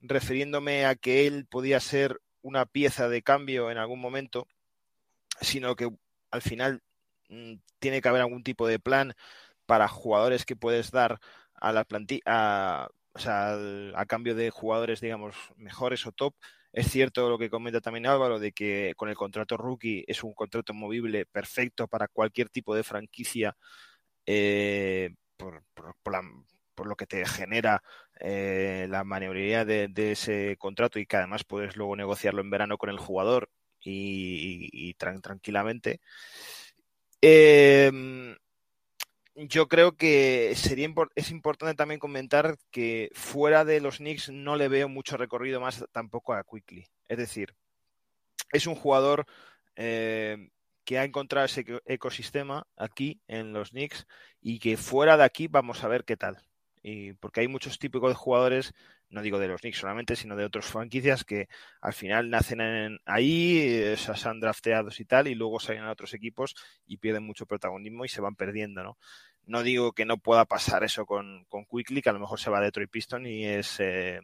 refiriéndome a que él podía ser una pieza de cambio en algún momento, sino que al final mmm, tiene que haber algún tipo de plan para jugadores que puedes dar a la plantilla, a, cambio de jugadores, digamos, mejores o top, Es cierto lo que comenta también Álvaro, de que con el contrato rookie es un contrato movible perfecto para cualquier tipo de franquicia eh, por, lo que te genera eh, la maniobrabilidad de, ese contrato y que además puedes luego negociarlo en verano con el jugador y, tranquilamente. Eh, yo creo que sería es importante también comentar que fuera de los Knicks no le veo mucho recorrido más tampoco a Quickly. Es decir, es un jugador eh, que ha encontrado ese ecosistema aquí en los Knicks y que fuera de aquí vamos a ver qué tal. Y porque hay muchos típicos de jugadores, no digo de los Knicks solamente, sino de otras franquicias que al final nacen ahí, eh, se han drafteados y tal, y luego salen a otros equipos y pierden mucho protagonismo y se van perdiendo, ¿no? No digo que no pueda pasar eso con, con Quickly, que a lo mejor se va a Detroit Piston y es, eh,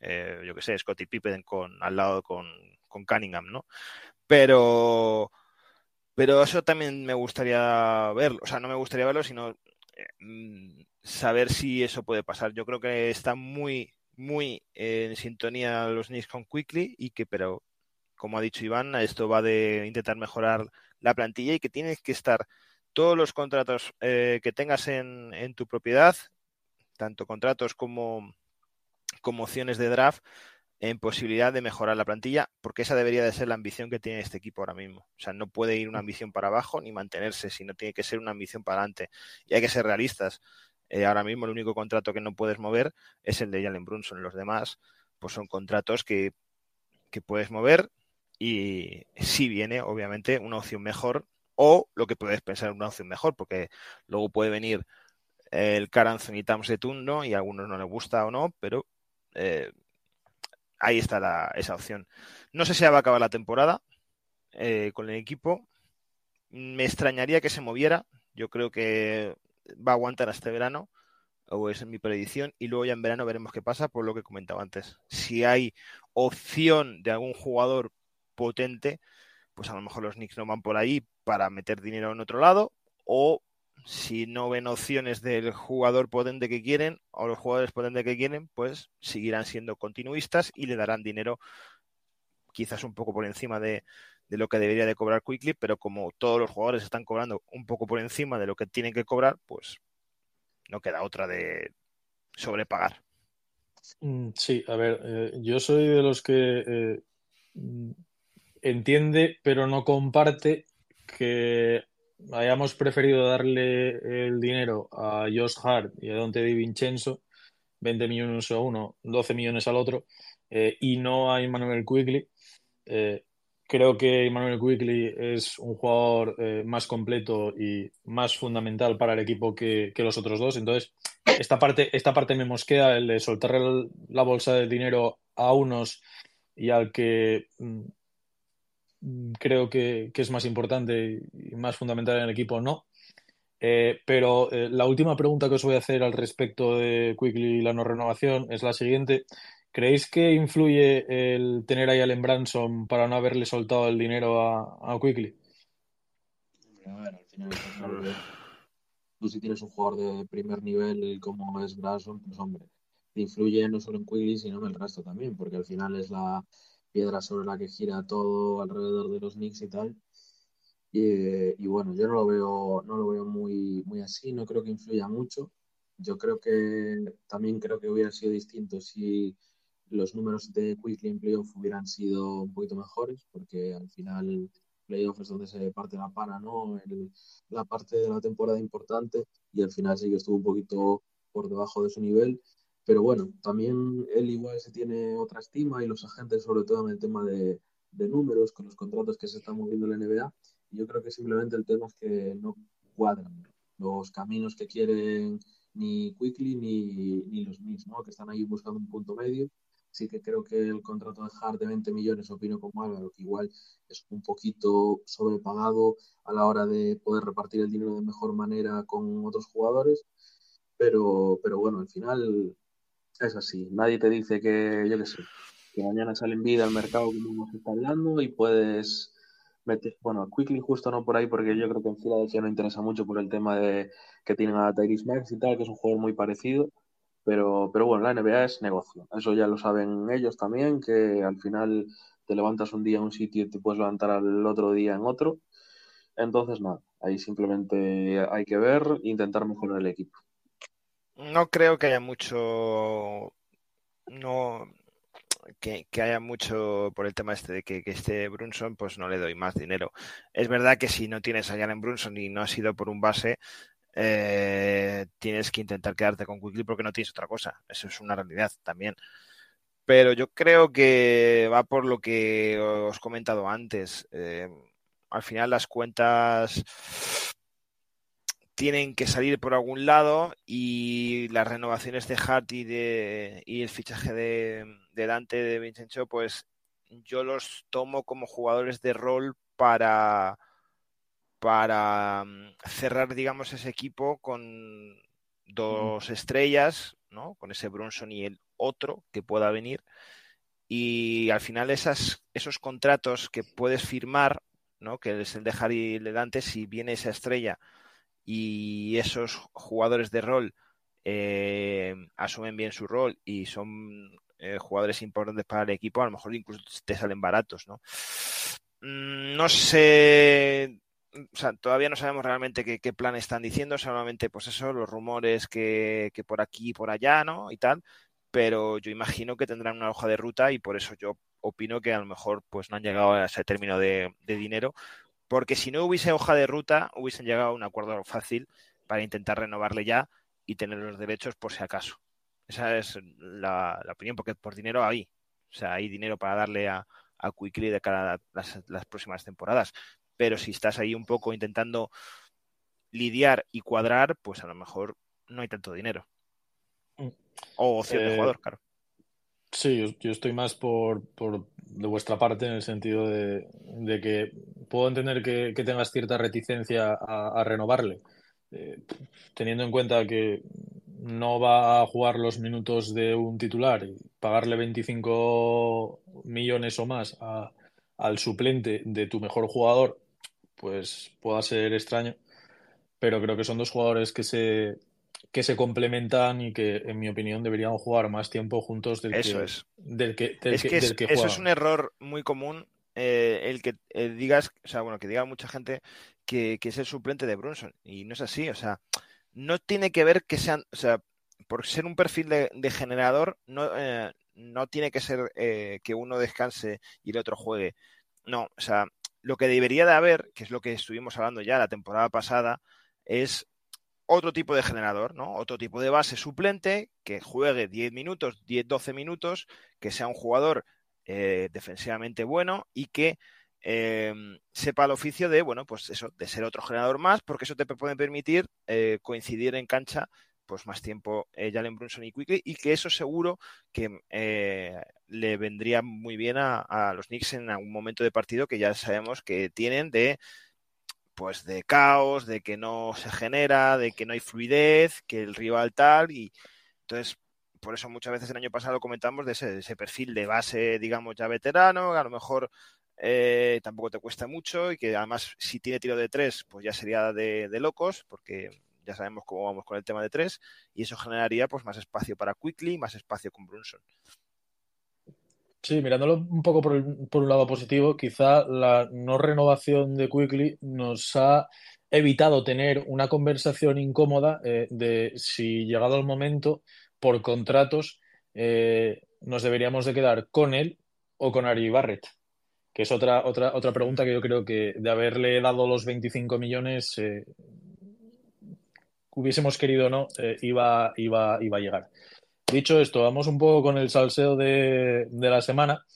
eh, yo qué sé, Scottie Pippen con, al lado con, con Cunningham, ¿no? Pero, pero eso también me gustaría verlo, o sea, no me gustaría verlo, sino mm, saber si eso puede pasar. Yo creo que está muy, muy en sintonía los Knicks con Quickly y que, pero como ha dicho Iván, esto va de intentar mejorar la plantilla y que tienes que estar todos los contratos eh, que tengas en, en, tu propiedad, tanto contratos como, como opciones de draft, en posibilidad de mejorar la plantilla, porque esa debería de ser la ambición que tiene este equipo ahora mismo. O sea, no puede ir una ambición para abajo ni mantenerse, sino tiene que ser una ambición para adelante. Y hay que ser realistas. Eh, ahora mismo el único contrato que no puedes mover es el de Jalen Brunson. Los demás, pues son contratos que, puedes mover y si viene, obviamente, una opción mejor o lo que puedes pensar una opción mejor, porque luego puede venir el Car y Tams de turno y a algunos no les gusta o no, pero eh, ahí está esa opción. No sé si va a acabar la temporada eh, con el equipo. Me extrañaría que se moviera. Yo creo que va a aguantar hasta verano, o es mi predicción, y luego ya en verano veremos qué pasa, por lo que comentaba antes. Si hay opción de algún jugador potente, pues a lo mejor los Knicks no van por ahí para meter dinero en otro lado, o si no ven opciones del jugador potente que quieren o los jugadores potentes que quieren, pues seguirán siendo continuistas y le darán dinero quizás un poco por encima de, de lo que debería de cobrar Quickly, pero como todos los jugadores están cobrando un poco por encima de lo que tienen que cobrar, pues no queda otra de sobrepagar. Mm, sí, a ver, eh, yo soy de los que eh, entiende, pero no comparte que hayamos preferido darle el dinero a Josh Hart y a Dante Di Vincenzo, 20 millones a uno, 12 millones al otro, eh, y no a Emmanuel Quigley. Creo que Emmanuel Quickly es un jugador eh, más completo y más fundamental para el equipo que, los otros dos. Entonces, esta parte, esta parte me mosquea, el de soltar la bolsa de dinero a unos y al que mm, creo que, es más importante y más fundamental en el equipo, no. Eh, pero eh, la última pregunta que os voy a hacer al respecto de Quickly y la no renovación es la siguiente. ¿Creéis que influye el tener ahí a Allen Branson para no haberle soltado el dinero a, a Quickly? A ver, al final tú si tienes un jugador de primer nivel como es Branson, pues hombre, influye no solo en Quickly, sino en el resto también, porque al final es la piedra sobre la que gira todo alrededor de los Knicks y tal. Y, bueno, yo no lo veo, no lo veo muy, muy así, no creo que influya mucho. Yo creo que también creo que hubiera sido distinto si los números de Quickly en playoff hubieran sido un poquito mejores, porque al final playoff es donde se parte la pana, ¿no? la parte de la temporada importante y al final sí que estuvo un poquito por debajo de su nivel. Pero bueno, también él igual se tiene otra estima y los agentes, sobre todo en el tema de, de números, con los contratos que se están moviendo en la NBA. Y yo creo que simplemente el tema es que no cuadran los caminos que quieren ni Quickly ni, ni los Knicks, ¿no? que están ahí buscando un punto medio sí que creo que el contrato de Hart de 20 millones, opino como Álvaro, que igual es un poquito sobrepagado a la hora de poder repartir el dinero de mejor manera con otros jugadores, pero, pero bueno, al final es así. Nadie te dice que, yo qué sé, que mañana sale en vida al mercado como nos está hablando y puedes meter, bueno, Quickly justo no por ahí porque yo creo que en ya no interesa mucho por el tema de que tienen a Tyrese Max y tal, que es un jugador muy parecido, Pero, pero bueno, la NBA es negocio. Eso ya lo saben ellos también, que al final te levantas un día en un sitio y te puedes levantar al otro día en otro. Entonces, nada, ahí simplemente hay que ver e intentar mejorar el equipo. No creo que haya mucho. No. Que, haya mucho por el tema este de que, que este Brunson, pues no le doy más dinero. Es verdad que si no tienes a en Brunson y no ha sido por un base, eh, tienes que intentar quedarte con Quickly porque no tienes otra cosa. Eso es una realidad también. Pero yo creo que va por lo que os he comentado antes. Eh, al final las cuentas tienen que salir por algún lado y las renovaciones de Hart y, de, y el fichaje de, Dante de Vincenzo, pues yo los tomo como jugadores de rol para, para mm, cerrar, digamos, ese equipo con dos estrellas, ¿no? Con ese Bronson y el otro que pueda venir. Y al final esas, esos contratos que puedes firmar, ¿no? Que es el de Harry Ledante, si viene esa estrella y esos jugadores de rol eh, asumen bien su rol y son eh, jugadores importantes para el equipo, a lo mejor incluso te salen baratos, ¿no? Mm, no sé, o sea, todavía no sabemos realmente qué, plan están diciendo, solamente pues eso, los rumores que, por aquí y por allá, ¿no? Y tal, pero yo imagino que tendrán una hoja de ruta y por eso yo opino que a lo mejor pues no han llegado a ese término de, de dinero, porque si no hubiese hoja de ruta, hubiesen llegado a un acuerdo fácil para intentar renovarle ya y tener los derechos por si acaso. Esa es la, opinión, porque por dinero hay. O sea, hay dinero para darle a, a Quickly de cara a las, próximas temporadas. Pero si estás ahí un poco intentando lidiar y cuadrar, pues a lo mejor no hay tanto dinero. Mm. O opción de eh, jugador, claro. Sí, yo, estoy más por, por, de vuestra parte en el sentido de, que puedo entender que, tengas cierta reticencia a, renovarle, eh, teniendo en cuenta que no va a jugar los minutos de un titular y pagarle 25 millones o más al suplente de tu mejor jugador, pues pueda ser extraño. Pero creo que son dos jugadores que se, que se complementan y que, en mi opinión, deberían jugar más tiempo juntos del eso que, es. Del que, es que, Eso es un error muy común. Eh, el que eh, digas, o sea, bueno, que diga mucha gente que, es el suplente de Brunson. Y no es así, o sea, no tiene que ver que sean, o sea, por ser un perfil de, generador, no, eh, no tiene que ser que uno descanse y el otro juegue. No, o sea, lo que debería de haber, que es lo que estuvimos hablando ya la temporada pasada, es otro tipo de generador, ¿no? Otro tipo de base suplente que juegue 10 minutos, 10, 12 minutos, que sea un jugador eh, defensivamente bueno y que em, sepa el oficio de, bueno, pues eso, de ser otro generador más, porque eso te puede permitir eh, coincidir en cancha pues más tiempo eh, Jalen Brunson y Quickly y que eso seguro que le vendría muy bien a, los Knicks en algún momento de partido que ya sabemos que tienen de pues de caos, de que no se genera, de que no hay fluidez, que el rival tal y entonces por eso muchas veces el año pasado comentamos de ese, perfil de base, digamos, ya veterano, a lo mejor eh, tampoco te cuesta mucho y que además si tiene tiro de tres, pues ya sería de, locos, porque ya sabemos cómo vamos con el tema de tres, y eso generaría pues más espacio para Quickly, más espacio con Brunson. Sí, mirándolo un poco por, un lado positivo, quizá la no renovación de Quickly nos ha evitado tener una conversación incómoda eh, de si llegado el momento, por contratos, eh, nos deberíamos de quedar con él o con Ari Barrett, que es otra, otra, otra pregunta que yo creo que de haberle dado los 25 millones, eh, hubiésemos querido o no, iba, iba, iba a llegar. Dicho esto, vamos un poco con el salseo de, la semana.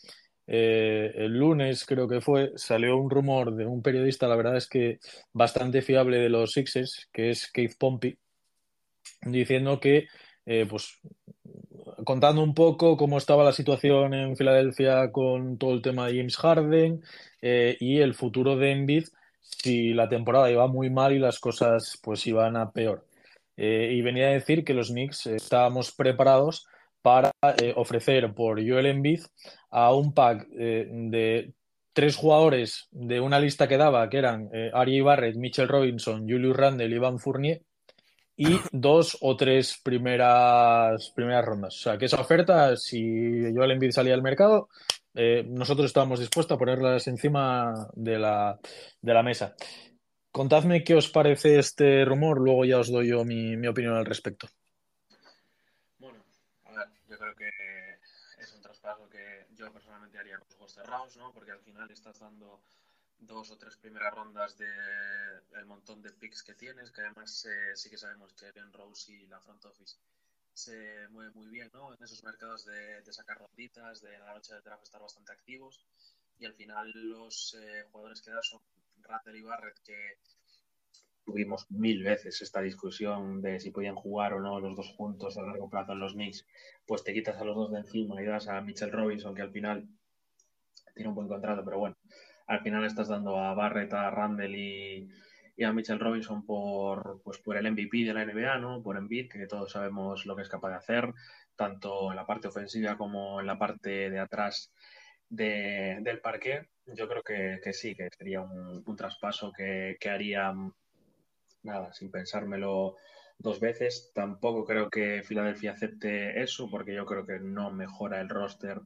Eh, el lunes, creo que fue, salió un rumor de un periodista, la verdad es que bastante fiable de los Sixers, que es Keith Pompey, diciendo que, eh, pues, contando un poco cómo estaba la situación en Filadelfia con todo el tema de James Harden eh, y el futuro de Embiid si la temporada iba muy mal y las cosas pues iban a peor. Eh, y venía a decir que los Knicks estábamos preparados para eh, ofrecer por Joel Embiid a un pack eh, de tres jugadores de una lista que daba, que eran Ari Barrett, Mitchell Robinson, Julius Randle y Van Fournier, y dos o tres primeras, primeras rondas. O sea, que esa oferta, si Joel Embiid salía al mercado, eh, nosotros estábamos dispuestos a ponerlas encima de la, de la mesa. Contadme qué os parece este rumor, luego ya os doy yo mi, mi opinión al respecto. Bueno, a ver, yo creo que es un traspaso que yo personalmente haría con los ojos cerrados, ¿no? Porque al final estás dando dos o tres primeras rondas de el montón de picks que tienes, que además eh, sí que sabemos que Ben Rose y la front office se mueve muy bien, ¿no? En esos mercados de, sacar ronditas, de la noche de draft estar bastante activos y al final los eh, jugadores que dan son Randall y Barrett, que tuvimos mil veces esta discusión de si podían jugar o no los dos juntos a largo plazo en los Knicks, pues te quitas a los dos de encima y das a Mitchell Robinson, que al final tiene un buen contrato, pero bueno, al final estás dando a Barrett, a Randall y, y a Mitchell Robinson por, pues por el MVP de la NBA, ¿no? Por Embiid, que todos sabemos lo que es capaz de hacer, tanto en la parte ofensiva como en la parte de atrás de, del parque. Yo creo que, que sí, que sería un, un traspaso que, que haría nada, sin pensármelo dos veces. Tampoco creo que Filadelfia acepte eso, porque yo creo que no mejora el roster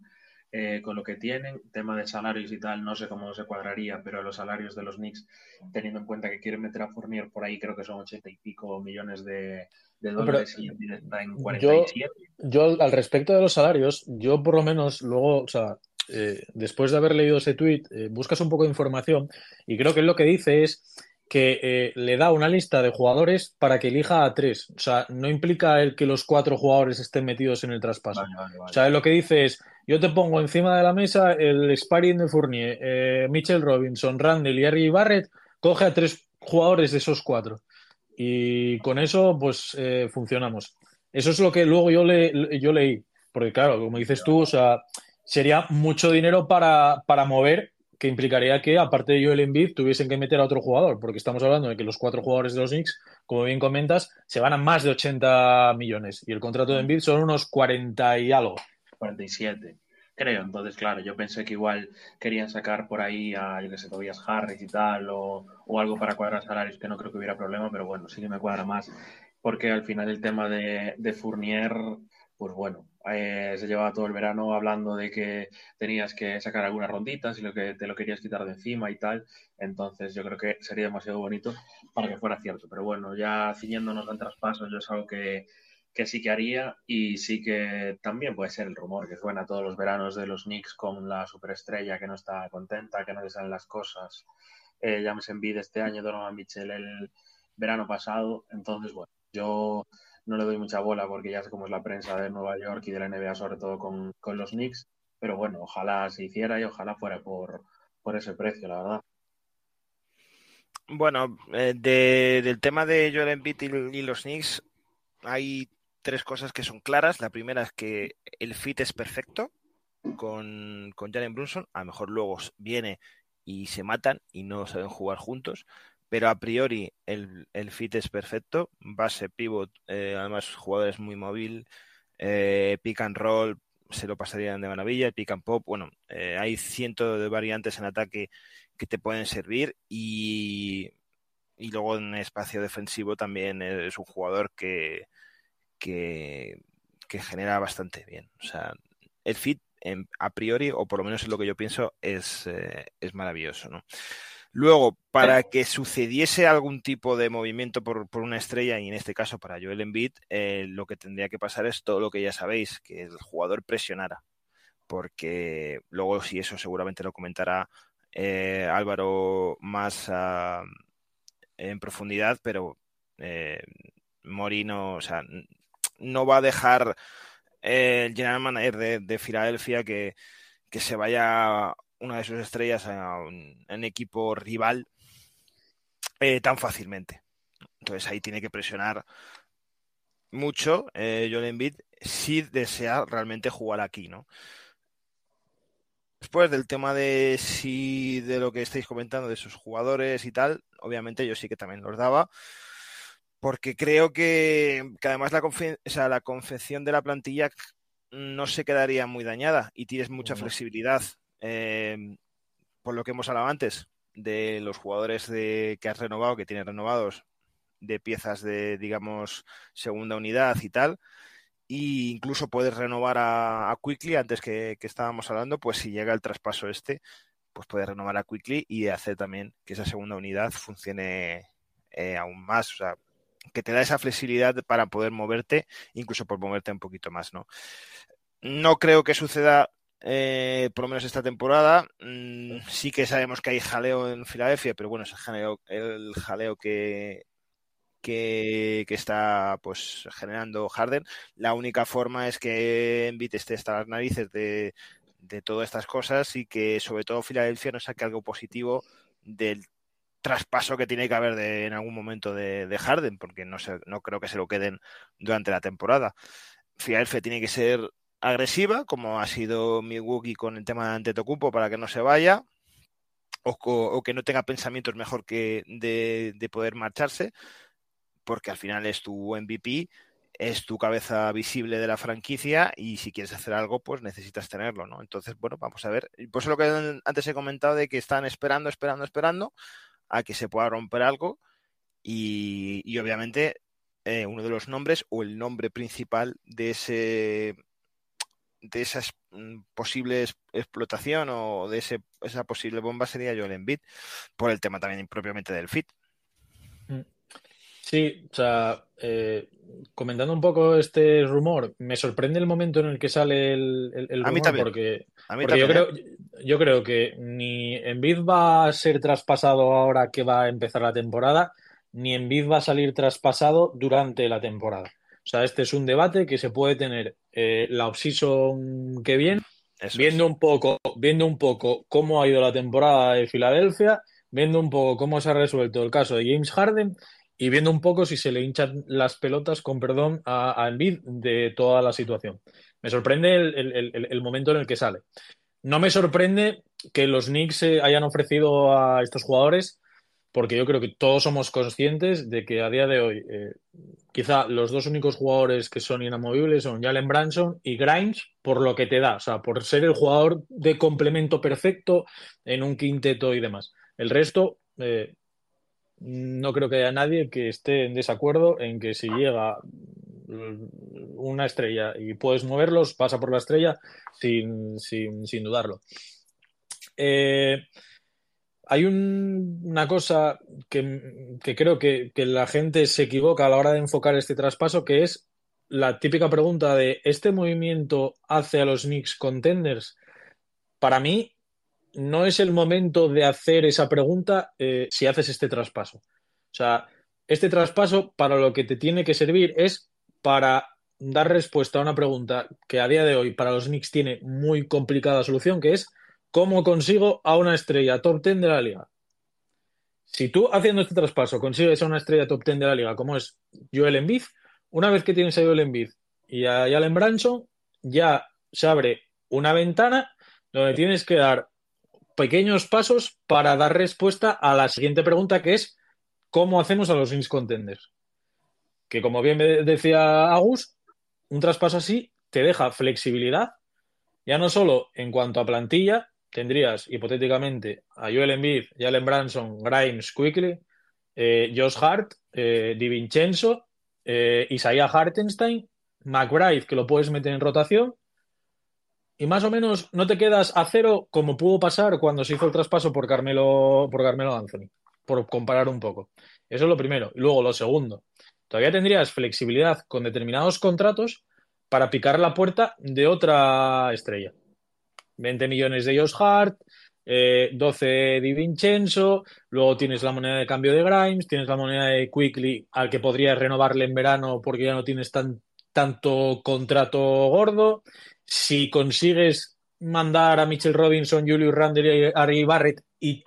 eh, con lo que tienen. Tema de salarios y tal, no sé cómo se cuadraría, pero los salarios de los Knicks, teniendo en cuenta que quieren meter a Fournier por ahí, creo que son ochenta y pico millones de, de dólares y está en 47. Yo, yo, al respecto de los salarios, yo por lo menos luego, o sea, eh, después de haber leído ese tweet, eh, buscas un poco de información y creo que lo que dice es que eh, le da una lista de jugadores para que elija a tres. O sea, no implica el que los cuatro jugadores estén metidos en el traspaso. Vale, vale, vale. O sea, lo que dice es, yo te pongo encima de la mesa el sparring de Fournier, eh, Mitchell Robinson, Randall y Harry Barrett, coge a tres jugadores de esos cuatro. Y con eso, pues, eh, funcionamos. Eso es lo que luego yo, le, yo leí. Porque claro, como dices tú, o sea, sería mucho dinero para, para mover que implicaría que, aparte de Joel Embiid, tuviesen que meter a otro jugador, porque estamos hablando de que los cuatro jugadores de los Knicks, como bien comentas, se van a más de 80 millones y el contrato de Embiid son unos 40 y algo. 47, creo. Entonces, claro, yo pensé que igual querían sacar por ahí a, yo que sé, Tobias Harris y tal, o, o algo para cuadrar salarios, que no creo que hubiera problema, pero bueno, sí que me cuadra más, porque al final el tema de, de Fournier, pues bueno, eh, se llevaba todo el verano hablando de que tenías que sacar algunas ronditas y lo que te lo querías quitar de encima y tal. Entonces yo creo que sería demasiado bonito para que fuera cierto. Pero bueno, ya ciñéndonos al traspaso, yo es algo que, que sí que haría y sí que también puede ser el rumor que suena todos los veranos de los Knicks con la superestrella que no está contenta, que no le salen las cosas. Eh, me envié este año Donovan Mitchell el verano pasado. Entonces, bueno, yo no le doy mucha bola porque ya sé cómo es la prensa de Nueva York y de la NBA, sobre todo con, con los Knicks. Pero bueno, ojalá se hiciera y ojalá fuera por, por ese precio, la verdad. Bueno, eh, de, del tema de Joel Embiid y, los Knicks hay tres cosas que son claras. La primera es que el fit es perfecto con, con Jalen Brunson. A lo mejor luego viene y se matan y no saben jugar juntos pero a priori el, el fit es perfecto. Base, pivot, eh, además jugadores muy móvil, eh, pick and roll, se lo pasarían de maravilla, pick and pop, bueno, eh, hay cientos de variantes en ataque que te pueden servir y, y luego en espacio defensivo también es un jugador que, que, que genera bastante bien. O sea, el fit en, a priori, o por lo menos es lo que yo pienso, es, eh, es maravilloso, ¿no? Luego, para que sucediese algún tipo de movimiento por, por una estrella, y en este caso para Joel Embiid, eh, lo que tendría que pasar es todo lo que ya sabéis, que el jugador presionara. Porque luego, si eso seguramente lo comentará eh, Álvaro más uh, en profundidad, pero eh, Morino, o sea, no va a dejar eh, el general manager de, de Filadelfia que, que se vaya una de sus estrellas a un, equipo rival eh, tan fácilmente. Entonces ahí tiene que presionar mucho eh, Joel Embiid si desea realmente jugar aquí, ¿no? Después del tema de si de lo que estáis comentando de sus jugadores y tal, obviamente yo sí que también los daba, porque creo que, que además la, confe o sea, la confección de la plantilla no se quedaría muy dañada y tienes mucha flexibilidad eh, por lo que hemos hablado antes, de los jugadores de, que has renovado, que tienes renovados, de piezas de, digamos, segunda unidad y tal. Y incluso puedes renovar a, a Quickly antes que, que, estábamos hablando, pues si llega el traspaso este, pues puedes renovar a Quickly y hacer también que esa segunda unidad funcione eh, aún más. O sea, que te da esa flexibilidad para poder moverte, incluso por moverte un poquito más, ¿no? No creo que suceda eh, por lo menos esta temporada. Mm, sí que sabemos que hay jaleo en Filadelfia, pero bueno, es el jaleo, el jaleo que, que, que, está pues generando Harden. La única forma es que Embiid esté hasta las narices de, de todas estas cosas y que sobre todo Filadelfia no saque algo positivo del traspaso que tiene que haber de, en algún momento de, de Harden, porque no, se, no creo que se lo queden durante la temporada. Filadelfia tiene que ser agresiva, como ha sido Milwaukee con el tema de Antetokounmpo para que no se vaya, o, que no tenga pensamientos mejor que de, de, poder marcharse, porque al final es tu MVP, es tu cabeza visible de la franquicia y si quieres hacer algo, pues necesitas tenerlo, ¿no? Entonces, bueno, vamos a ver. Por eso lo que antes he comentado de que están esperando, esperando, esperando a que se pueda romper algo y, y obviamente eh, uno de los nombres o el nombre principal de ese de esa posible explotación o de ese, esa posible bomba sería Joel Embiid por el tema también propiamente del fit. Sí, o sea, eh, comentando un poco este rumor, me sorprende el momento en el que sale el, el, el rumor a mí también. porque, a mí porque yo, creo, yo creo que ni Embiid va a ser traspasado ahora que va a empezar la temporada, ni Embiid va a salir traspasado durante la temporada. O sea, este es un debate que se puede tener eh, la offseason que viene, Eso viendo es. un poco, viendo un poco cómo ha ido la temporada de Filadelfia, viendo un poco cómo se ha resuelto el caso de James Harden y viendo un poco si se le hinchan las pelotas, con perdón, a, a Embiid de toda la situación. Me sorprende el, el, el, el, momento en el que sale. No me sorprende que los Knicks eh, hayan ofrecido a estos jugadores, porque yo creo que todos somos conscientes de que a día de hoy eh, quizá los dos únicos jugadores que son inamovibles son Jalen Branson y Grimes, por lo que te da, o sea, por ser el jugador de complemento perfecto en un quinteto y demás. El resto, eh, no creo que haya nadie que esté en desacuerdo en que si llega una estrella y puedes moverlos, pasa por la estrella sin, sin, sin dudarlo. Eh, hay un, una cosa que, que creo que, que, la gente se equivoca a la hora de enfocar este traspaso, que es la típica pregunta de ¿este movimiento hace a los Knicks contenders? Para mí, no es el momento de hacer esa pregunta eh, si haces este traspaso. O sea, este traspaso para lo que te tiene que servir es para dar respuesta a una pregunta que a día de hoy para los Knicks tiene muy complicada solución, que es ¿cómo consigo a una estrella top 10 de la liga? Si tú haciendo este traspaso consigues a una estrella top 10 de la liga, como es Joel Embiid, una vez que tienes a Joel Embiid y a Jalen Branson, ya se abre una ventana donde tienes que dar pequeños pasos para dar respuesta a la siguiente pregunta, que es ¿cómo hacemos a los Knicks contenders? Que como bien me decía Agus, un traspaso así te deja flexibilidad, ya no solo en cuanto a plantilla, tendrías hipotéticamente a Joel Embiid, Jalen Branson, Grimes, Quickly, eh, Josh Hart, eh, Di Vincenzo, eh, Isaiah Hartenstein, McBride, que lo puedes meter en rotación, y más o menos no te quedas a cero como pudo pasar cuando se hizo el traspaso por Carmelo, por Carmelo Anthony, por comparar un poco. Eso es lo primero. Y luego lo segundo, todavía tendrías flexibilidad con determinados contratos para picar la puerta de otra estrella. 20 millones de Josh Hart, eh, 12 Di Vincenzo, luego tienes la moneda de cambio de Grimes, tienes la moneda de Quickly al que podrías renovarle en verano porque ya no tienes tan, tanto contrato gordo. Si consigues mandar a Mitchell Robinson, Julius Randle y Ari Barrett y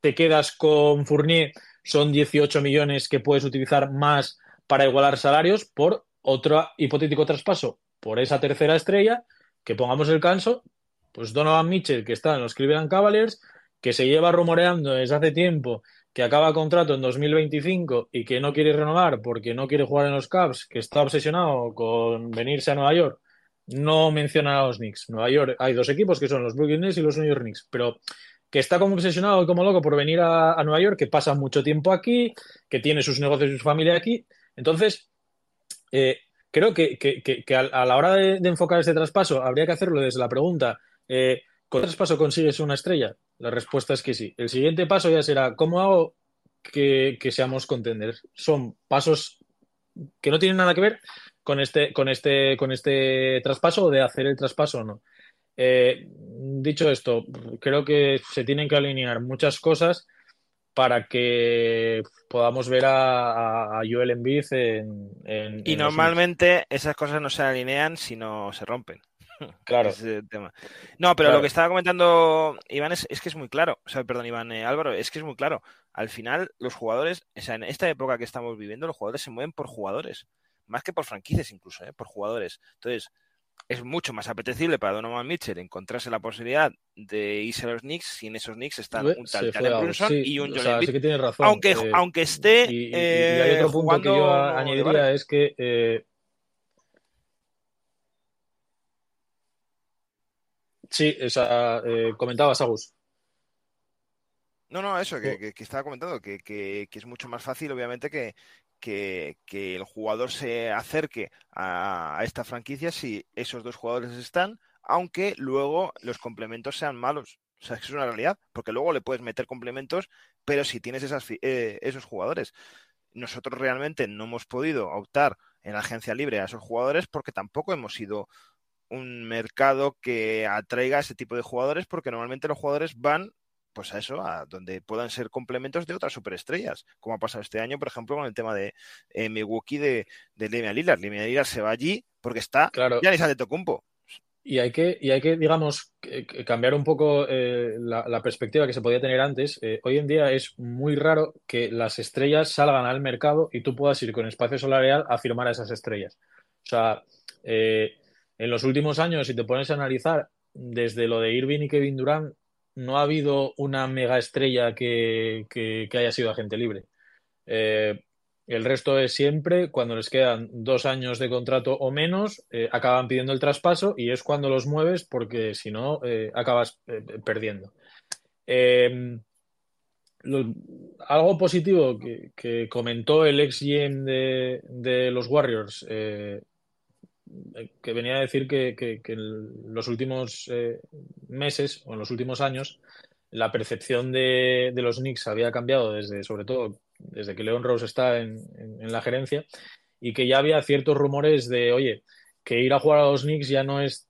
te quedas con Fournier, son 18 millones que puedes utilizar más para igualar salarios por otro hipotético traspaso por esa tercera estrella, que pongamos el caso, pues Donovan Mitchell, que está en los Cleveland Cavaliers, que se lleva rumoreando desde hace tiempo que acaba contrato en 2025 y que no quiere renovar porque no quiere jugar en los Cavs, que está obsesionado con venirse a Nueva York, no menciona a los Knicks. Nueva York hay dos equipos que son los Brooklyn Nets y los New York Knicks, pero que está como obsesionado, como loco por venir a, Nueva York, que pasa mucho tiempo aquí, que tiene sus negocios y su familia aquí. Entonces, eh, creo que, que, que, que, a, la hora de, enfocar este traspaso habría que hacerlo desde la pregunta, eh, ¿con traspaso consigues una estrella? La respuesta es que sí. El siguiente paso ya será, ¿cómo hago que, seamos contenders? Son pasos que no tienen nada que ver con este, con este, con este traspaso o de hacer el traspaso o no. Eh, dicho esto, creo que se tienen que alinear muchas cosas para que podamos ver a, a Joel Embiid en, en y en normalmente esas cosas no se alinean si no se rompen. Claro. Es el tema. No, pero Claro. lo que estaba comentando Iván es, es que es muy claro. O sea, perdón, Iván, eh, Álvaro, es que es muy claro. Al final, los jugadores, o sea, en esta época que estamos viviendo, los jugadores se mueven por jugadores. Más que por franquicias incluso, ¿eh? por jugadores. Entonces, es mucho más apetecible para Donovan Mitchell encontrarse la posibilidad de irse a los Knicks si en esos Knicks están un tal Brunson sí, y un o sea, sí que razón. aunque, eh, aunque esté y, y- y eh, hay otro punto jugando que yo añadiría es que eh, sí, o sea, comentabas, Agus. No, no, eso, Oh. que, que- que estaba comentando, que- que es mucho más fácil, obviamente, que, que- el jugador se acerque a, esta franquicia si esos dos jugadores están, aunque luego los complementos sean malos. O sea, es una realidad, porque luego le puedes meter complementos, pero si tienes esas, eh, esos jugadores. Nosotros realmente no hemos podido optar en la agencia libre a esos jugadores porque tampoco hemos sido un mercado que atraiga a ese tipo de jugadores, porque normalmente los jugadores van pues a eso, a donde puedan ser complementos de otras superestrellas, como ha pasado este año, por ejemplo, con el tema de eh, Milwaukee de, de Damian Lillard. Damian Lillard se va allí porque está Claro. Giannis Antetokounmpo. Y hay que, y hay que digamos, cambiar un poco eh, la, la perspectiva que se podía tener antes. Eh, hoy en día es muy raro que las estrellas salgan al mercado y tú puedas ir con espacio salarial a firmar a esas estrellas. O sea, eh, en los últimos años, si te pones a analizar, desde lo de Irving y Kevin Durant, no ha habido una mega estrella que, haya sido agente libre. Eh, el resto es siempre, cuando les quedan dos años de contrato o menos, eh, acaban pidiendo el traspaso y es cuando los mueves porque si no, eh, acabas perdiendo. Lo- algo positivo que, comentó el ex GM de, los Warriors, que venía a decir que, que- que en los últimos eh, meses o en los últimos años la percepción de, de los Knicks había cambiado desde, sobre todo, desde que Leon Rose está en, en- en la gerencia y que ya había ciertos rumores de, oye, que ir a jugar a los Knicks ya no es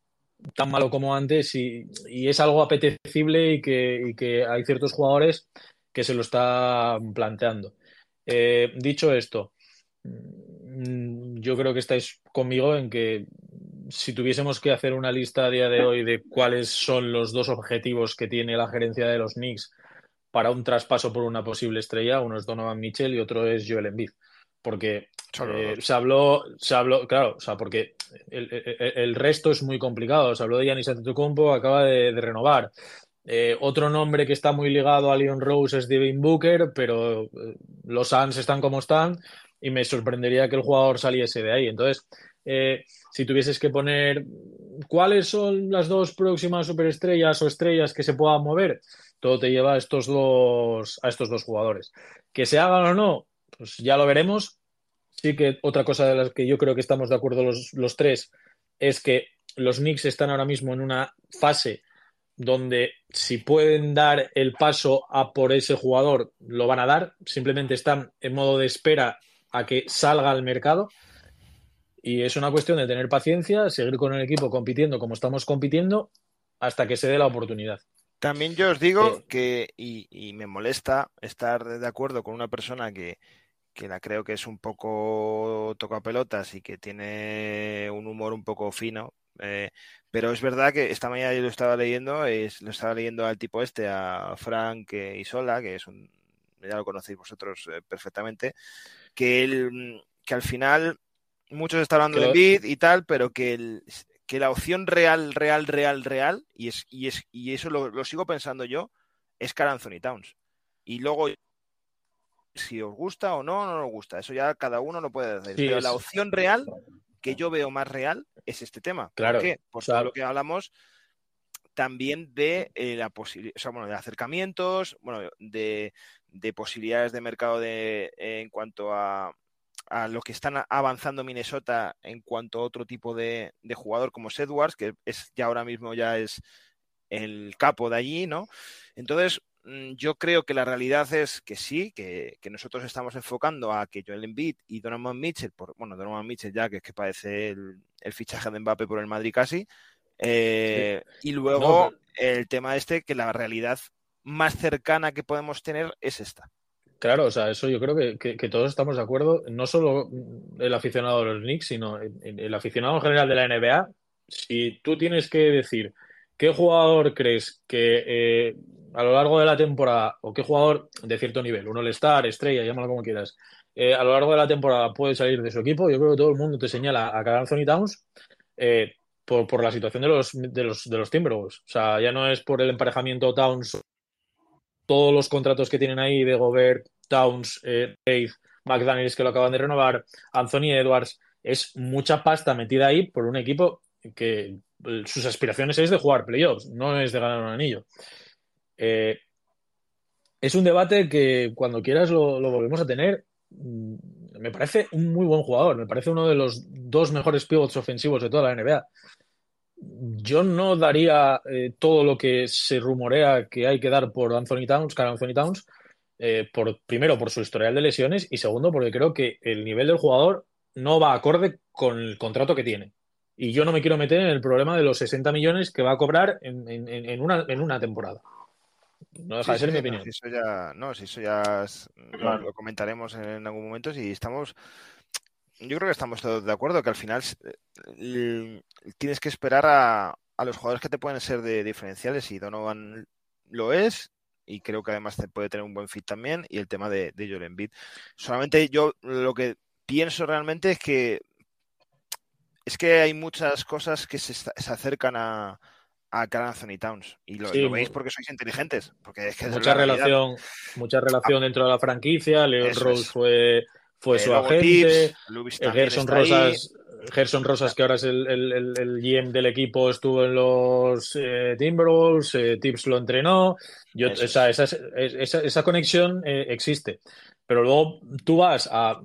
tan malo como antes y, y es algo apetecible y que, y que hay ciertos jugadores que se lo están planteando. Eh, dicho esto, yo creo que estáis conmigo en que si tuviésemos que hacer una lista a día de hoy de cuáles son los dos objetivos que tiene la gerencia de los Knicks para un traspaso por una posible estrella, uno es Donovan Mitchell y otro es Joel Embiid. Porque eh, se habló, se habló, claro, o sea, porque el, el- el resto es muy complicado. Se habló de Giannis Antetokounmpo, acaba de, de renovar. Eh, otro nombre que está muy ligado a Leon Rose es Devin Booker, pero eh, los Suns están como están y me sorprendería que el jugador saliese de ahí. Entonces, eh, si tuvieses que poner cuáles son las dos próximas superestrellas o estrellas que se puedan mover, todo te lleva a estos dos, a estos dos jugadores. Que se hagan o no, pues ya lo veremos. Sí que otra cosa de las que yo creo que estamos de acuerdo los, los tres es que los Knicks están ahora mismo en una fase donde si pueden dar el paso a por ese jugador, lo van a dar. Simplemente están en modo de espera a que salga al mercado. Y es una cuestión de tener paciencia, seguir con el equipo compitiendo como estamos compitiendo hasta que se dé la oportunidad. También yo os digo Eh. que, y, y me molesta estar de acuerdo con una persona que, que la creo que es un poco tocapelotas y que tiene un humor un poco fino, eh, pero es verdad que esta mañana yo lo estaba leyendo, es, lo estaba leyendo al tipo este, a Frank eh, Isola, que es un, ya lo conocéis vosotros eh, perfectamente, que él, mm, que al final muchos están hablando de Bid y tal, pero que, el- que la opción real, real, real, real, y, es, y, es, y eso lo, lo sigo pensando yo, es Carl Anthony Towns. Y luego, si os gusta o no, no os gusta, eso ya cada uno lo puede decir. Sí, pero es- la opción real, que yo veo más real, es este tema. Claro, ¿Por qué? Por lo que hablamos, también de eh, la posibilidad, o sea, bueno, de acercamientos, bueno, de, de posibilidades de mercado de, en cuanto a, a lo que están avanzando Minnesota en cuanto a otro tipo de, de jugador como Edwards, que es ya ahora mismo ya es el capo de allí, ¿no? Entonces, mm, yo creo que la realidad es que sí, que, que, nosotros estamos enfocando a que Joel Embiid y Donovan Mitchell, por, bueno, Donovan Mitchell ya que es que parece el, el fichaje de Mbappé por el Madrid casi, eh, sí. y luego no, el tema este, que la realidad más cercana que podemos tener es esta. Claro, o sea, eso yo creo que, que, todos estamos de acuerdo, no solo el aficionado de los Knicks, sino el, el, aficionado en general de la NBA. Si tú tienes que decir qué jugador crees que eh, a lo largo de la temporada, o qué jugador de cierto nivel, un All-Star, estrella, llámalo como quieras, eh, a lo largo de la temporada puede salir de su equipo, yo creo que todo el mundo te señala a Carl Anthony Towns eh, por, por, la situación de los, de, los, de los Timberwolves. O sea, ya no es por el emparejamiento Towns todos los contratos que tienen ahí de Gobert, Towns, eh, McDaniels que lo acaban de renovar, Anthony Edwards, es mucha pasta metida ahí por un equipo que sus aspiraciones es de jugar playoffs, no es de ganar un anillo. Eh, es un debate que cuando quieras lo, lo, volvemos a tener. Me parece un muy buen jugador, me parece uno de los dos mejores pivots ofensivos de toda la NBA yo no daría eh, todo lo que se rumorea que hay que dar por Anthony Towns, cara Anthony Towns, eh, por, primero por su historial de lesiones y segundo porque creo que el nivel del jugador no va acorde con el contrato que tiene. Y yo no me quiero meter en el problema de los 60 millones que va a cobrar en, en, en una, en una temporada. No deja sí, de ser sí, mi opinión. No, si eso ya, no, si eso ya es, lo, lo, comentaremos en algún momento. Si estamos yo creo que estamos todos de acuerdo que al final eh, tienes que esperar a, a, los jugadores que te pueden ser de diferenciales y Donovan lo es y creo que además te puede tener un buen fit también y el tema de, de Joel Embiid. Solamente yo lo que pienso realmente es que es que hay muchas cosas que se, se acercan a, a Carl Anthony Towns y lo, sí, lo, veis porque sois inteligentes porque es que mucha relación mucha relación dentro de la franquicia Leon Rose es. fue fue su agente, Gerson Rosas, Gerson Rosas, que ahora es el, el, el, el, GM del equipo, estuvo en los eh, Timberwolves, eh, Tips lo entrenó, Yo, esa, esa, esa, esa, conexión eh, existe. Pero luego tú vas a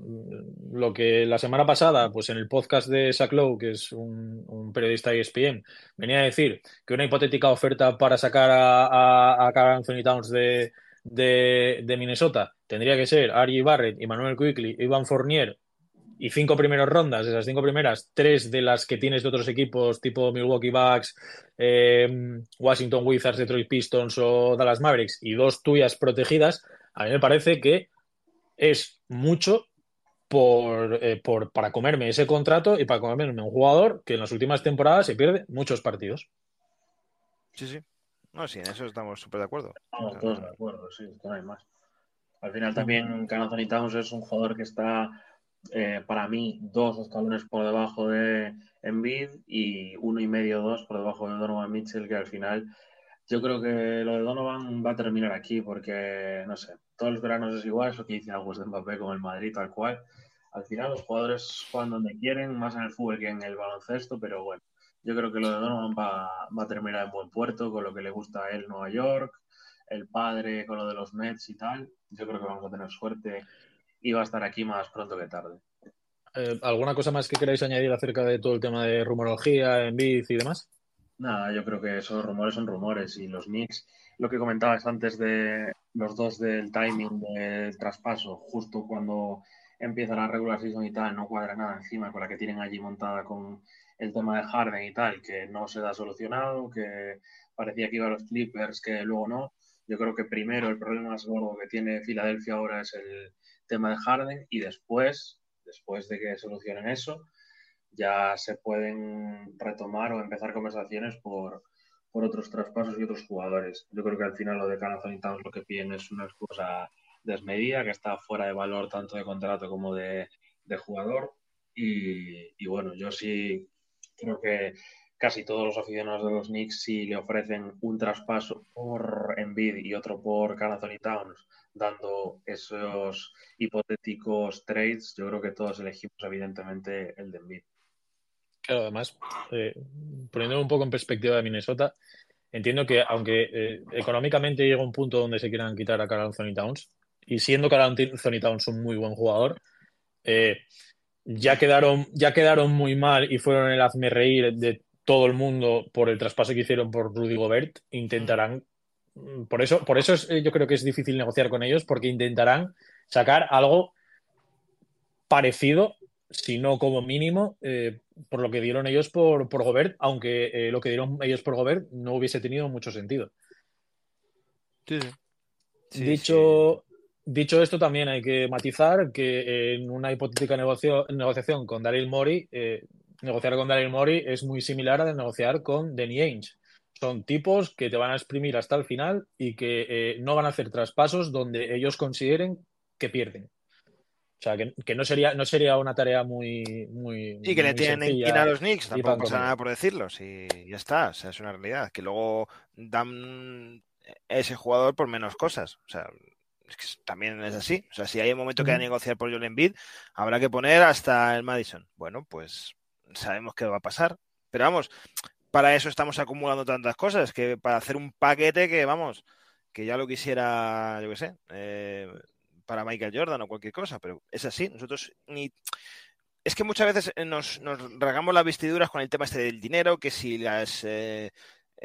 lo que la semana pasada, pues en el podcast de Zach Lowe, que es un, un, periodista de ESPN, venía a decir que una hipotética oferta para sacar a, a, a Anthony Towns de, de, de, Minnesota tendría que ser Ari Barrett, Emmanuel Quickly, Ivan Fournier y cinco primeras rondas, esas cinco primeras, tres de las que tienes de otros equipos tipo Milwaukee Bucks, eh, Washington Wizards, Detroit Pistons o Dallas Mavericks y dos tuyas protegidas, a mí me parece que es mucho por, eh, por, para comerme ese contrato y para comerme un jugador que en las últimas temporadas se pierde muchos partidos. Sí, sí. No, sí, en eso estamos súper de acuerdo. Estamos todos de acuerdo, sí, no hay más. Al final también Canazoni Towns es un jugador que está, eh, para mí, dos escalones por debajo de Embiid y uno y medio, dos por debajo de Donovan Mitchell, que al final yo creo que lo de Donovan va a terminar aquí porque, no sé, todos los veranos es igual, eso que dice Aguas de Mbappé con el Madrid, tal cual. Al final los jugadores juegan donde quieren, más en el fútbol que en el baloncesto, pero bueno, yo creo que lo de Donovan va, va, a terminar en buen puerto, con lo que le gusta a él Nueva York, el padre con lo de los Mets y tal. Yo creo que vamos a tener suerte y va a estar aquí más pronto que tarde. Eh, ¿Alguna cosa más que queráis añadir acerca de todo el tema de rumorología, Envid y demás? Nada, yo creo que esos rumores son rumores y los Knicks, lo que comentabas antes de los dos del timing del traspaso, justo cuando empieza la regular season y tal, no cuadra nada encima con la que tienen allí montada con el tema de Harden y tal, que no se da solucionado, que parecía que iba a los Clippers, que luego no. Yo creo que primero el problema más gordo que tiene Filadelfia ahora es el tema de Harden y después, después de que solucionen eso, ya se pueden retomar o empezar conversaciones por, por otros traspasos y otros jugadores. Yo creo que al final lo de Canazon Towns lo que piden es una excusa desmedida, que está fuera de valor tanto de contrato como de, de jugador. Y, y, bueno, yo sí creo que casi todos los aficionados de los Knicks, si le ofrecen un traspaso por Embiid y otro por Carl Towns, dando esos hipotéticos trades, yo creo que todos elegimos evidentemente el de Embiid. Claro, además, eh, un poco en perspectiva de Minnesota, entiendo que aunque eh, económicamente llega un punto donde se quieran quitar a Carl Anthony Towns, y siendo Carl Anthony Towns un muy buen jugador, eh, ya, quedaron, ya quedaron muy mal y fueron el hazme reír de todo el mundo por el traspaso que hicieron por Rudy Gobert, intentarán, por eso, por eso es- eh, yo creo que es difícil negociar con ellos, porque intentarán sacar algo parecido, si no como mínimo, eh, por lo que dieron ellos por, por Gobert, aunque eh, lo que dieron ellos por Gobert no hubiese tenido mucho sentido. Sí, dicho, dicho esto, también hay que matizar que en una hipotética negocio- negociación con Daryl Morey, eh, negociar con Daryl Morey es muy similar a negociar con Danny Ainge. Son tipos que te van a exprimir hasta el final y que eh, no van a hacer traspasos donde ellos consideren que pierden. O sea, que, que no sería, no sería una tarea muy, muy Y que le tienen en sencilla. quina a los Knicks, y tampoco pasa nada por decirlo, si ya está, o sea, es una realidad, que luego dan ese jugador por menos cosas, o sea, es que también es así, o sea, si hay un momento que hay que negociar por Joel Embiid, habrá que poner hasta el Madison. Bueno, pues sabemos que va a pasar, pero vamos, para eso estamos acumulando tantas cosas, que para hacer un paquete que, vamos, que ya lo quisiera, yo qué sé, eh, para Michael Jordan o cualquier cosa, pero es así, nosotros ni es que muchas veces nos, nos rasgamos las vestiduras con el tema este del dinero, que si las, eh,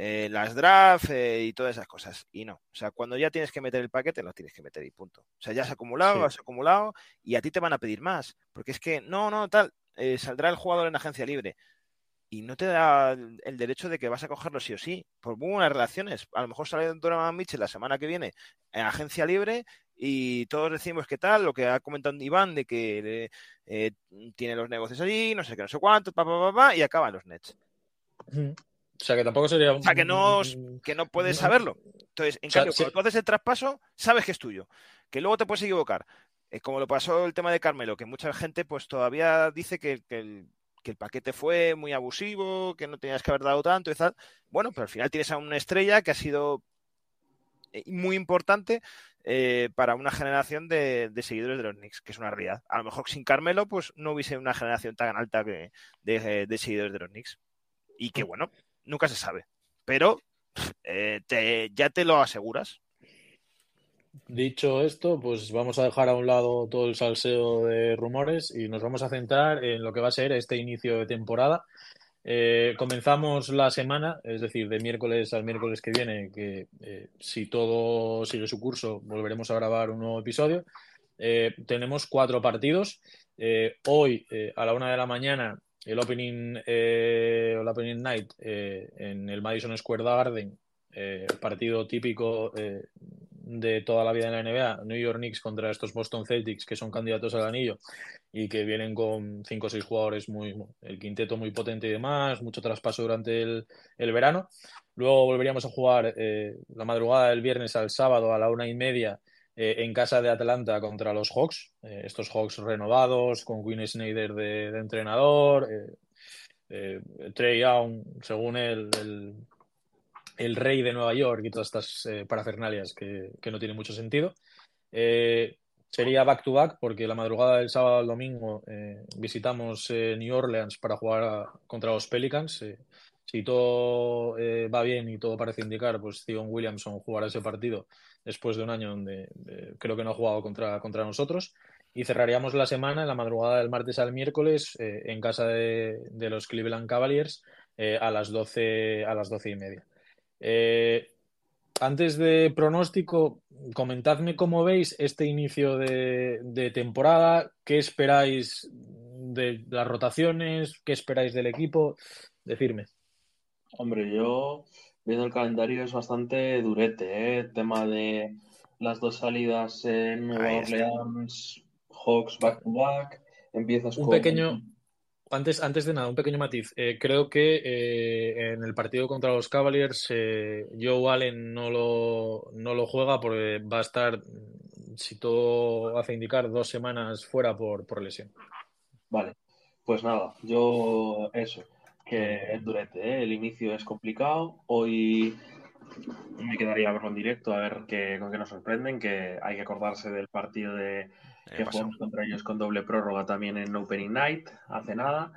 eh, las draft eh, y todas esas cosas. Y no. O sea, cuando ya tienes que meter el paquete, lo tienes que meter y punto. O sea, ya has acumulado, Sí. has acumulado y a ti te van a pedir más. Porque es que, no, no, tal, eh, saldrá el jugador en agencia libre. Y no te da el derecho de que vas a cogerlo sí o sí. Por muy buenas relaciones. A lo mejor sale Donovan Mitchell la semana que viene en agencia libre y todos decimos que tal, lo que ha comentado Iván de que eh, tiene los negocios allí, no sé qué, no sé cuánto, pa, pa, pa, pa, y acaban los Nets. O sea, que tampoco sería... O sea, que no, que no puedes saberlo. Entonces, en O sea, cambio, sí. cuando tú haces el traspaso, sabes que es tuyo. Que luego te puedes equivocar. Eh, como lo pasó el tema de Carmelo, que mucha gente pues todavía dice que, que el, que el paquete fue muy abusivo, que no tenías que haber dado tanto y tal. Bueno, pero al final tienes a una estrella que ha sido eh, muy importante eh, para una generación de, de seguidores de los Knicks, que es una realidad. A lo mejor sin Carmelo, pues no hubiese una generación tan alta que, de, de seguidores de los Knicks. Y que bueno, nunca se sabe. Pero eh, ya te lo aseguras. Dicho esto, pues vamos a dejar a un lado todo el salseo de rumores y nos vamos a centrar en lo que va a ser este inicio de temporada. Eh, comenzamos la semana, es decir, de miércoles al miércoles que viene, que eh, si todo sigue su curso, volveremos a grabar un nuevo episodio. Tenemos cuatro partidos. Hoy, a la una de la mañana, el opening, eh, el opening night eh, en el Madison Square Garden, eh, partido típico eh, de toda la vida en la NBA, New York Knicks contra estos Boston Celtics, que son candidatos al anillo y que vienen con cinco o seis jugadores muy, el quinteto muy potente y demás, mucho traspaso durante el, el verano. Luego volveríamos a jugar la madrugada del viernes al sábado a la una y media eh, en casa de Atlanta contra los Hawks. Eh, estos Hawks renovados, con Quinn Snyder de, entrenador, eh, eh, Trey Young, según él, el, el rey de Nueva York y todas estas eh, parafernalias que, que no tienen mucho sentido. Sería back to back porque la madrugada del sábado al domingo visitamos New Orleans para jugar a- contra los Pelicans. Si todo eh, va bien y todo parece indicar, pues Steven Williamson jugará ese partido después de un año donde eh, creo que no ha jugado contra, contra nosotros. Y cerraríamos la semana en la madrugada del martes al miércoles eh, en casa de, los Cleveland Cavaliers a las 12, a las 12 y media. Antes de pronóstico, comentadme cómo veis este inicio de, de temporada, qué esperáis de las rotaciones, qué esperáis del equipo, decirme. Hombre, yo viendo el calendario es bastante durete, ¿eh? El tema de las dos salidas en Nueva. Orleans, Hawks back to back, empiezas Un con... pequeño, antes, antes de nada, un pequeño matiz. Eh, creo que eh, en el partido contra los Cavaliers, eh, Joe Allen no lo, no lo juega porque va a estar, si todo hace indicar, dos semanas fuera por, por lesión. Vale, pues nada, yo eso, que es durete, ¿eh? El inicio es complicado. Hoy me quedaría verlo en directo a ver qué, con qué nos sorprenden, que hay que acordarse del partido de que pasó. jugamos contra ellos con doble prórroga también en Opening Night, hace nada.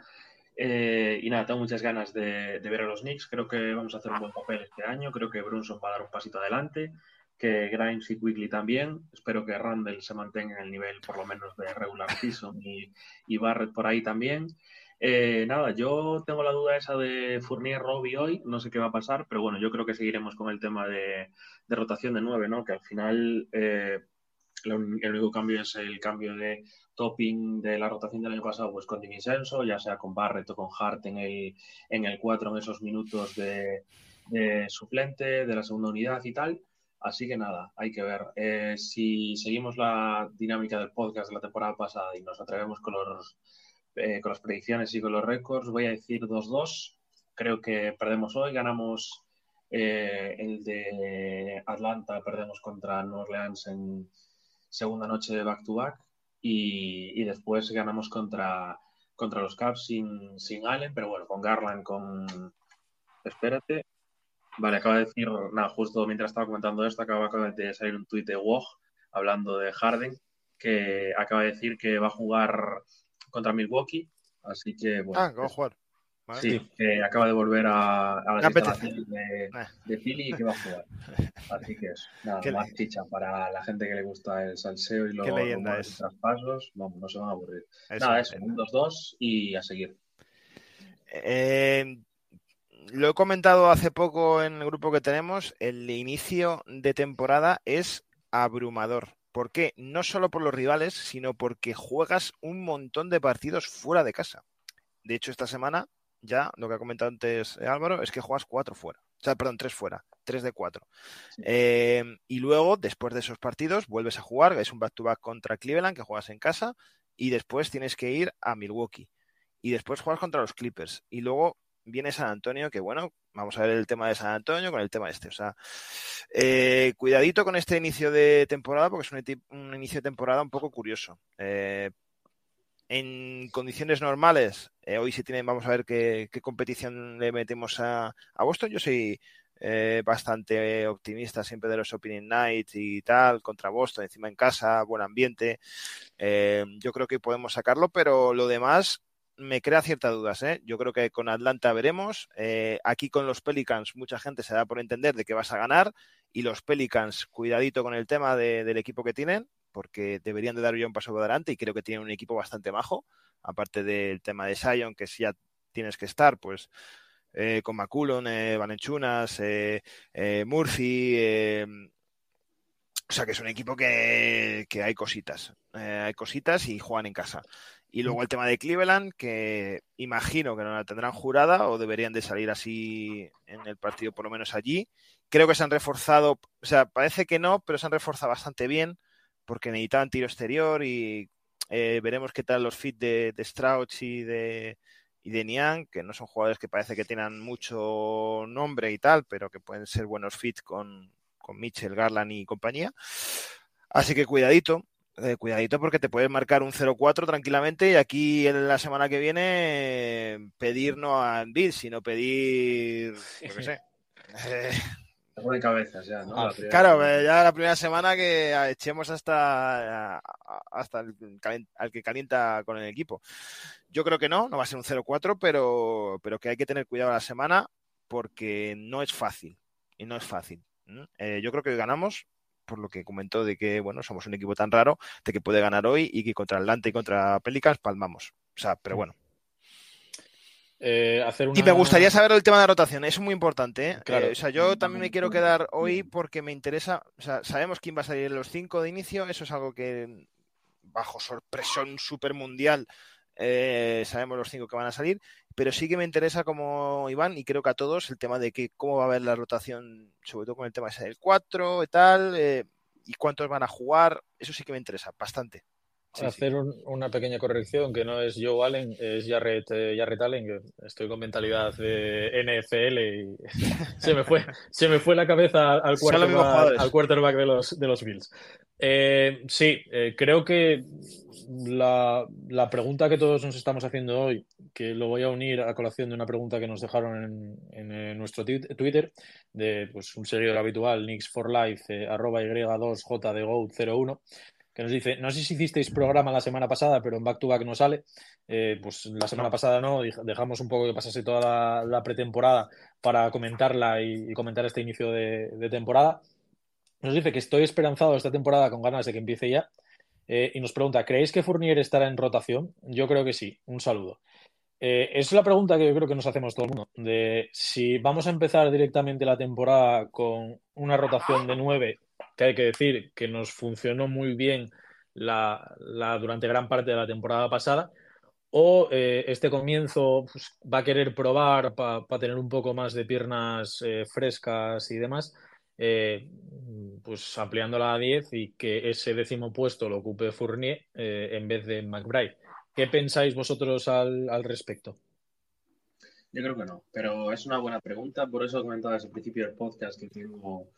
Eh, y nada, tengo muchas ganas de, ver a los Knicks. Creo que vamos a hacer un buen papel este año. Creo que Brunson va a dar un pasito adelante. Que Grimes y Quigley también. Espero que Randall se mantenga en el nivel, por lo menos, de regular season y, y Barrett por ahí también. Eh, nada, yo tengo la duda esa de Fournier Robbie hoy. No sé qué va a pasar, pero bueno, yo creo que seguiremos con el tema de, rotación de nueve, ¿no? Que al final eh, el único cambio es el cambio de topping de la rotación del año pasado, pues con Dimisenso, ya sea con Barrett o con Hart en el, en el 4 en esos minutos de, suplente de la segunda unidad y tal. Así que nada, hay que ver. Eh, si seguimos la dinámica del podcast de la temporada pasada y nos atrevemos con, los, eh, con las predicciones y con los récords, voy a decir 2-2. Creo que perdemos hoy, ganamos eh, el de Atlanta, perdemos contra New Orleans en segunda noche de back-to-back y, después ganamos contra, contra los Caps sin, sin Allen, pero bueno, con Garland, con... Espérate. Vale, acaba de decir, nada, justo mientras estaba comentando esto, acaba de salir un tuit de Woj hablando de Harden, que acaba de decir que va a jugar contra Milwaukee, así que bueno. Ah, que va a jugar. Sí, que acaba de volver a, a las instalaciones de, de Philly y que va a jugar. Así que es nada más chicha para la gente que le gusta el salseo y los, los traspasos. Vamos, no se van a aburrir. nada, eso, un 2-2 y a seguir. Eh, lo he comentado hace poco en el grupo que tenemos. El inicio de temporada es abrumador. ¿Por qué? No solo por los rivales, sino porque juegas un montón de partidos fuera de casa. De hecho, esta semana ya, lo que ha comentado antes eh, Álvaro, es que juegas cuatro fuera. O sea, perdón, tres fuera. Tres de cuatro. Eh, y luego, después de esos partidos, vuelves a jugar. Es un back-to-back contra Cleveland, que juegas en casa. Y después tienes que ir a Milwaukee. Y después juegas contra los Clippers. Y luego viene San Antonio, que bueno, vamos a ver el tema de San Antonio con el tema este. O sea, eh, cuidadito con este inicio de temporada, porque es un, inicio de temporada un poco curioso. Eh, en condiciones normales, eh, hoy sí tienen, vamos a ver qué, competición le metemos a, Boston. Yo soy bastante optimista siempre de los Opening Nights y tal, contra Boston, encima en casa, buen ambiente. Yo creo que podemos sacarlo, pero lo demás me crea ciertas dudas. Yo creo que con Atlanta veremos. aquí con los Pelicans, mucha gente se da por entender de que vas a ganar. Y los Pelicans, cuidadito con el tema del equipo que tienen, porque deberían de dar ya un paso adelante y creo que tienen un equipo bastante majo, aparte del tema de Sion, que si ya tienes que estar, pues eh, con McCullon, eh, Valenchunas, eh, eh, Murphy, o sea que es un equipo que, que hay cositas, hay cositas y juegan en casa. Y luego el tema de Cleveland, que imagino que no la tendrán jurada o deberían de salir así en el partido, por lo menos allí. Creo que se han reforzado, o sea, parece que no, pero se han reforzado bastante bien porque necesitaban tiro exterior y eh, veremos qué tal los fit de, de Strauch y de, y de Niang, que no son jugadores que parece que tengan mucho nombre y tal, pero que pueden ser buenos fit con, con Mitchell, Garland y compañía. Así que cuidadito, eh, cuidadito porque te puedes marcar un 0-4 tranquilamente y aquí en la semana que viene pedir no a Embiid, sino pedir, yo qué sé, eh, de cabezas ya, ¿no? Ah, claro, ya la primera semana que echemos hasta, hasta el, al que calienta con el equipo. Yo creo que no, no va a ser un 0-4, pero, pero que hay que tener cuidado la semana porque no es fácil. Y no es fácil. Eh, yo creo que ganamos, por lo que comentó de que, bueno, somos un equipo tan raro, de que puede ganar hoy y que contra Atlanta y contra Pelicans palmamos. O sea, pero bueno, eh, y me gustaría saber el tema de rotación, es muy importante. ¿eh? Eh, o sea, yo también me quiero quedar hoy porque me interesa. O sea, sabemos quién va a salir en los cinco de inicio, eso es algo que, bajo sorpresión super mundial, sabemos los cinco que van a salir. Pero sí que me interesa, como Iván, y creo que a todos, el tema de que cómo va a haber la rotación, sobre todo con el tema del 4 y tal, y cuántos van a jugar, eso sí que me interesa bastante hacer una pequeña corrección, que no es Joe Allen, es Jarrett, eh, Jarrett Allen, que estoy con mentalidad de NFL y se me fue, se me fue la cabeza al quarterback, al quarterback de los, de los Bills. Eh, sí, eh, creo que la, la, pregunta que todos nos estamos haciendo hoy, que lo voy a unir a colación de una pregunta que nos dejaron en, en nuestro Twitter, de pues, un seguidor habitual, Nix for Life, arroba Y2 JDGO01, que nos dice, no sé si hicisteis programa la semana pasada, pero en Back to Back no sale. Eh, pues la semana pasada no, dejamos un poco que pasase toda la, pretemporada para comentarla y, comentar este inicio de, temporada. Nos dice que estoy esperanzado esta temporada con ganas de que empiece ya. Eh, y nos pregunta, ¿creéis que Fournier estará en rotación? Yo creo que sí. Un saludo. Eh, es la pregunta que yo creo que nos hacemos todo el mundo, de si vamos a empezar directamente la temporada con una rotación de nueve, que hay que decir que nos funcionó muy bien la, durante gran parte de la temporada pasada, o eh, este comienzo pues, va a querer probar para tener un poco más de piernas eh, frescas y demás, pues ampliándola a 10 y que ese décimo puesto lo ocupe Fournier en vez de McBride. ¿Qué pensáis vosotros al, al, respecto? Yo creo que no, pero es una buena pregunta. Por eso desde el principio del podcast que tengo,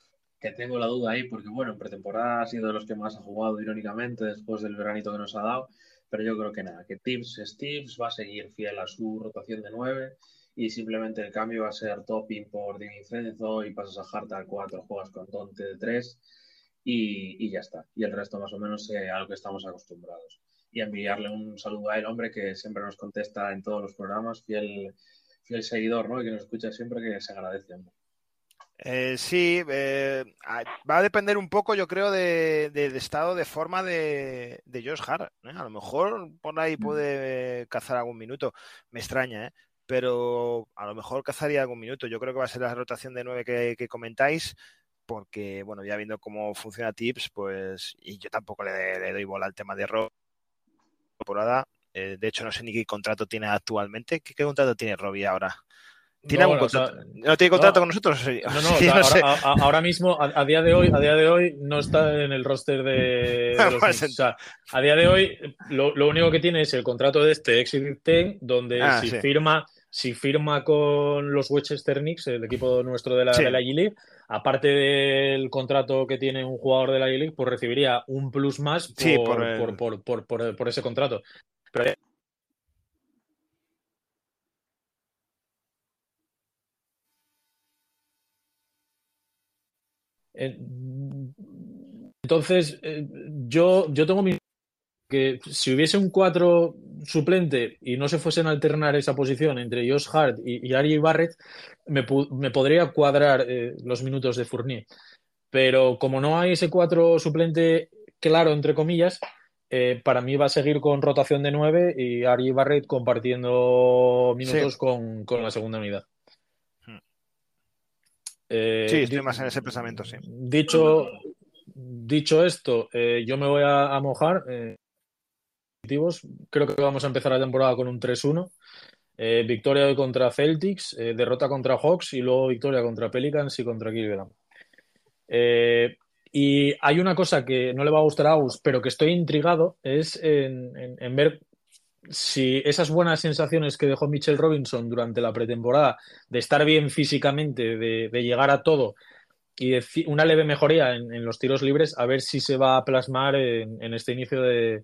que tengo la duda ahí, porque bueno, en pretemporada ha sido de los que más ha jugado irónicamente después del veranito que nos ha dado. Pero yo creo que nada, que Tips es Tips, va a seguir fiel a su rotación de 9 y simplemente el cambio va a ser topping por Di Vincenzo y pasas a Harta al 4, juegas con Tonte de 3 y, y, ya está. Y el resto más o menos eh, a lo que estamos acostumbrados y enviarle un saludo a él, hombre, que siempre nos contesta en todos los programas, fiel, fiel seguidor, ¿no? Y que nos escucha siempre, que se agradece. Eh, sí, eh, va a depender un poco, yo creo, del de, estado de forma de, de Josh Hart. ¿eh? A lo mejor por ahí mm. puede cazar algún minuto. Me extraña, ¿eh? pero a lo mejor cazaría algún minuto. Yo creo que va a ser la rotación de nueve que, que comentáis, porque, bueno, ya viendo cómo funciona Tips, pues, y yo tampoco le, le doy bola al tema de rock temporada. De hecho, no sé ni qué contrato tiene actualmente. ¿Qué, contrato tiene Robbie ahora? ¿Tiene algún contrato? ¿No tiene contrato con nosotros? No, no, ahora, mismo, a, día de hoy, a día de hoy, no está en el roster de, los a día de hoy, lo, único que tiene es el contrato de este Exit 10, donde ah, si firma si firma con los Westchester Knicks, el equipo nuestro de la, de la G-League, aparte del contrato que tiene un jugador de la G-League, pues recibiría un plus más por, por, ese contrato. Entonces, eh, yo, yo tengo mi que si hubiese un 4 suplente y no se fuesen a alternar esa posición entre Josh Hart y, Ari Barrett, me, podría cuadrar eh, los minutos de Fournier. Pero como no hay ese 4 suplente claro, entre comillas, eh, para mí va a seguir con rotación de 9 y Ari Barrett compartiendo minutos con, la segunda unidad. Eh, sí, estoy más en ese pensamiento, sí. Dicho, dicho esto, yo me voy a, a mojar. Creo que vamos a empezar la temporada con un 3-1. Eh, victoria hoy contra Celtics, eh, derrota contra Hawks y luego victoria contra Pelicans y contra Cleveland. Eh, y hay una cosa que no le va a gustar a Agus, pero que estoy intrigado, es en, ver si esas buenas sensaciones que dejó Mitchell Robinson durante la pretemporada, de estar bien físicamente, de, llegar a todo y una leve mejoría en, los tiros libres, a ver si se va a plasmar en este inicio de,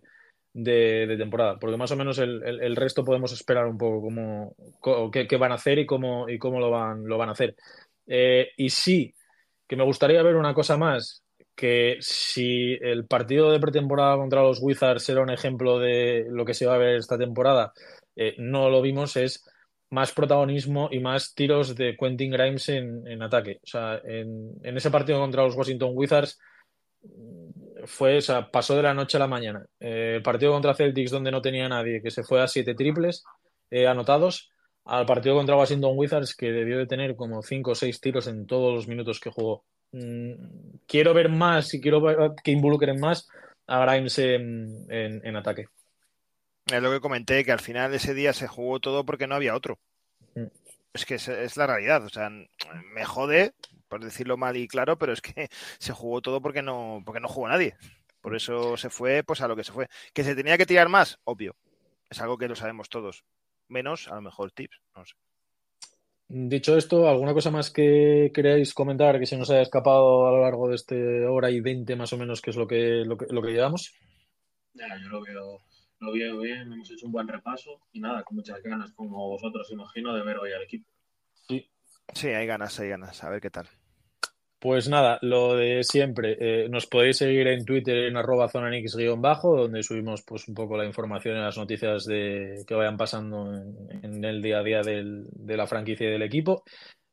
de, temporada, porque más o menos el, resto podemos esperar un poco cómo, qué, van a hacer y cómo, y cómo lo, van, lo van a hacer. Eh, y sí, que me gustaría ver una cosa más, que si el partido de pretemporada contra los Wizards era un ejemplo de lo que se va a ver esta temporada, eh, no lo vimos, es más protagonismo y más tiros de Quentin Grimes en, ataque. O sea, en, ese partido contra los Washington Wizards fue, o sea, pasó de la noche a la mañana. Eh, el partido contra Celtics, donde no tenía nadie, que se fue a siete triples eh, anotados, al partido contra Washington Wizards, que debió de tener como cinco o seis tiros en todos los minutos que jugó. Mm, quiero ver más y quiero ver que involucren más a Grimes en, ataque. Es lo que comenté, que al final ese día se jugó todo porque no había otro. Mm. Es que es, la realidad. O sea, me jode por decirlo mal y claro, pero es que se jugó todo porque no, porque no jugó nadie. Por eso se fue pues a lo que se fue. Que se tenía que tirar más, obvio. Es algo que lo sabemos todos. Menos, a lo mejor, tips. No sé. Dicho esto, ¿alguna cosa más que queráis comentar que se nos haya escapado a lo largo de este hora y veinte más o menos, que es lo que, lo que, lo que llevamos? Ya, yo lo veo, lo veo bien, hemos hecho un buen repaso y nada, con muchas ganas, como vosotros imagino, de ver hoy al equipo. Sí. Sí, hay ganas, hay ganas, a ver qué tal. Pues nada, lo de siempre. Eh, nos podéis seguir en Twitter en arroba zonanix-bajo, donde subimos pues un poco la información y las noticias de, que vayan pasando en, en el día a día del, de la franquicia y del equipo.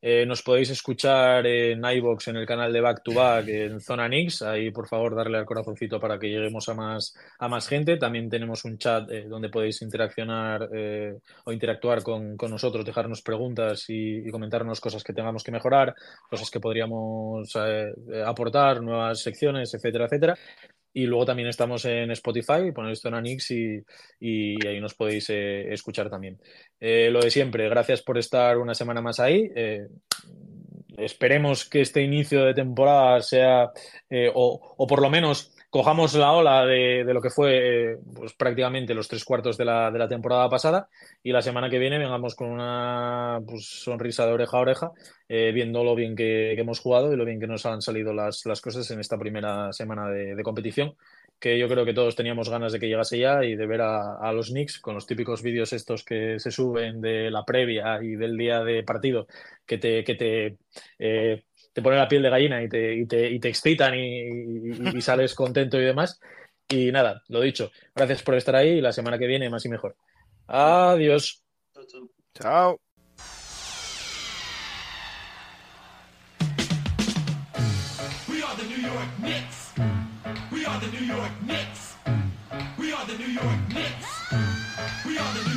Eh, nos podéis escuchar en iBox en el canal de Back to Back en Zona Nix. Ahí, por favor, darle al corazoncito para que lleguemos a más, a más gente. También tenemos un chat eh, donde podéis interaccionar eh, o interactuar con, con, nosotros, dejarnos preguntas y, y, comentarnos cosas que tengamos que mejorar, cosas que podríamos aportar, nuevas secciones, etcétera, etcétera. Y luego también estamos en Spotify, ponéis Zona Nix y, y, ahí nos podéis eh, escuchar también. Eh, lo de siempre, gracias por estar una semana más ahí. Eh, esperemos que este inicio de temporada sea, o, o, por lo menos cojamos la ola de, de lo que fue eh, pues, prácticamente los tres cuartos de la, de la, temporada pasada y la semana que viene vengamos con una pues, sonrisa de oreja a oreja, eh, viendo lo bien que, hemos jugado y lo bien que nos han salido las, las cosas en esta primera semana de, de, competición, que yo creo que todos teníamos ganas de que llegase ya y de ver a, a los Knicks con los típicos vídeos estos que se suben de la previa y del día de partido, que te... Que te eh, te pone la piel de gallina y te, y te, y te excitan y, y, y, sales contento y demás. Y nada, lo dicho, gracias por estar ahí y la semana que viene más y mejor. Adiós. Chao. We are the New York Knicks. We are the New York Knicks. We are the New York Knicks. We are the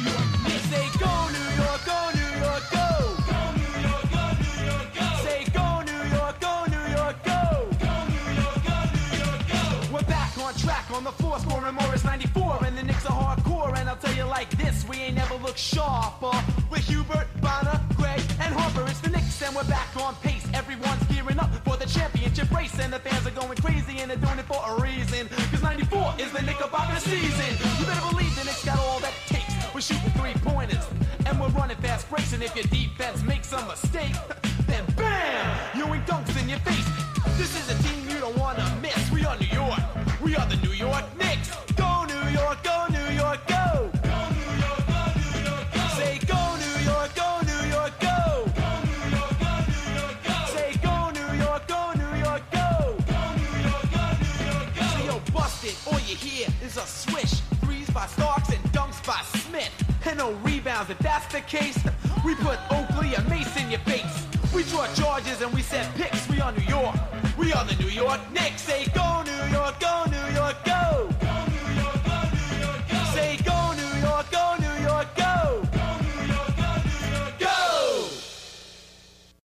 Morris 94, and the Knicks are hardcore. And I'll tell you like this, we ain't never looked sharper. With Hubert, Bonner, Gray, and Harper, it's the Knicks, and we're back on pace. Everyone's gearing up for the championship race, and the fans are going crazy, and they're doing it for a reason. Cause 94 is the Knickerbocker season. You better believe the Knicks got all that takes. We're shooting three pointers, and we're running fast breaks, and if your defense makes a mistake, then bam! You ain't dunks in your face. This is a team you don't wanna miss. We are New York. We are the New York Knicks. Go New York, go New York, go! Go New York, go New York, go! Say go New York, go New York, go! Go New York, go New York, go! Say go New York, go New York, go! Go go go! A swish. Threes by Starks and dunks by Smith. And no rebounds. If that's the case, we put Oakley and Mace in your face. We draw charges and we set picks. We are New York. We are the New York Knicks.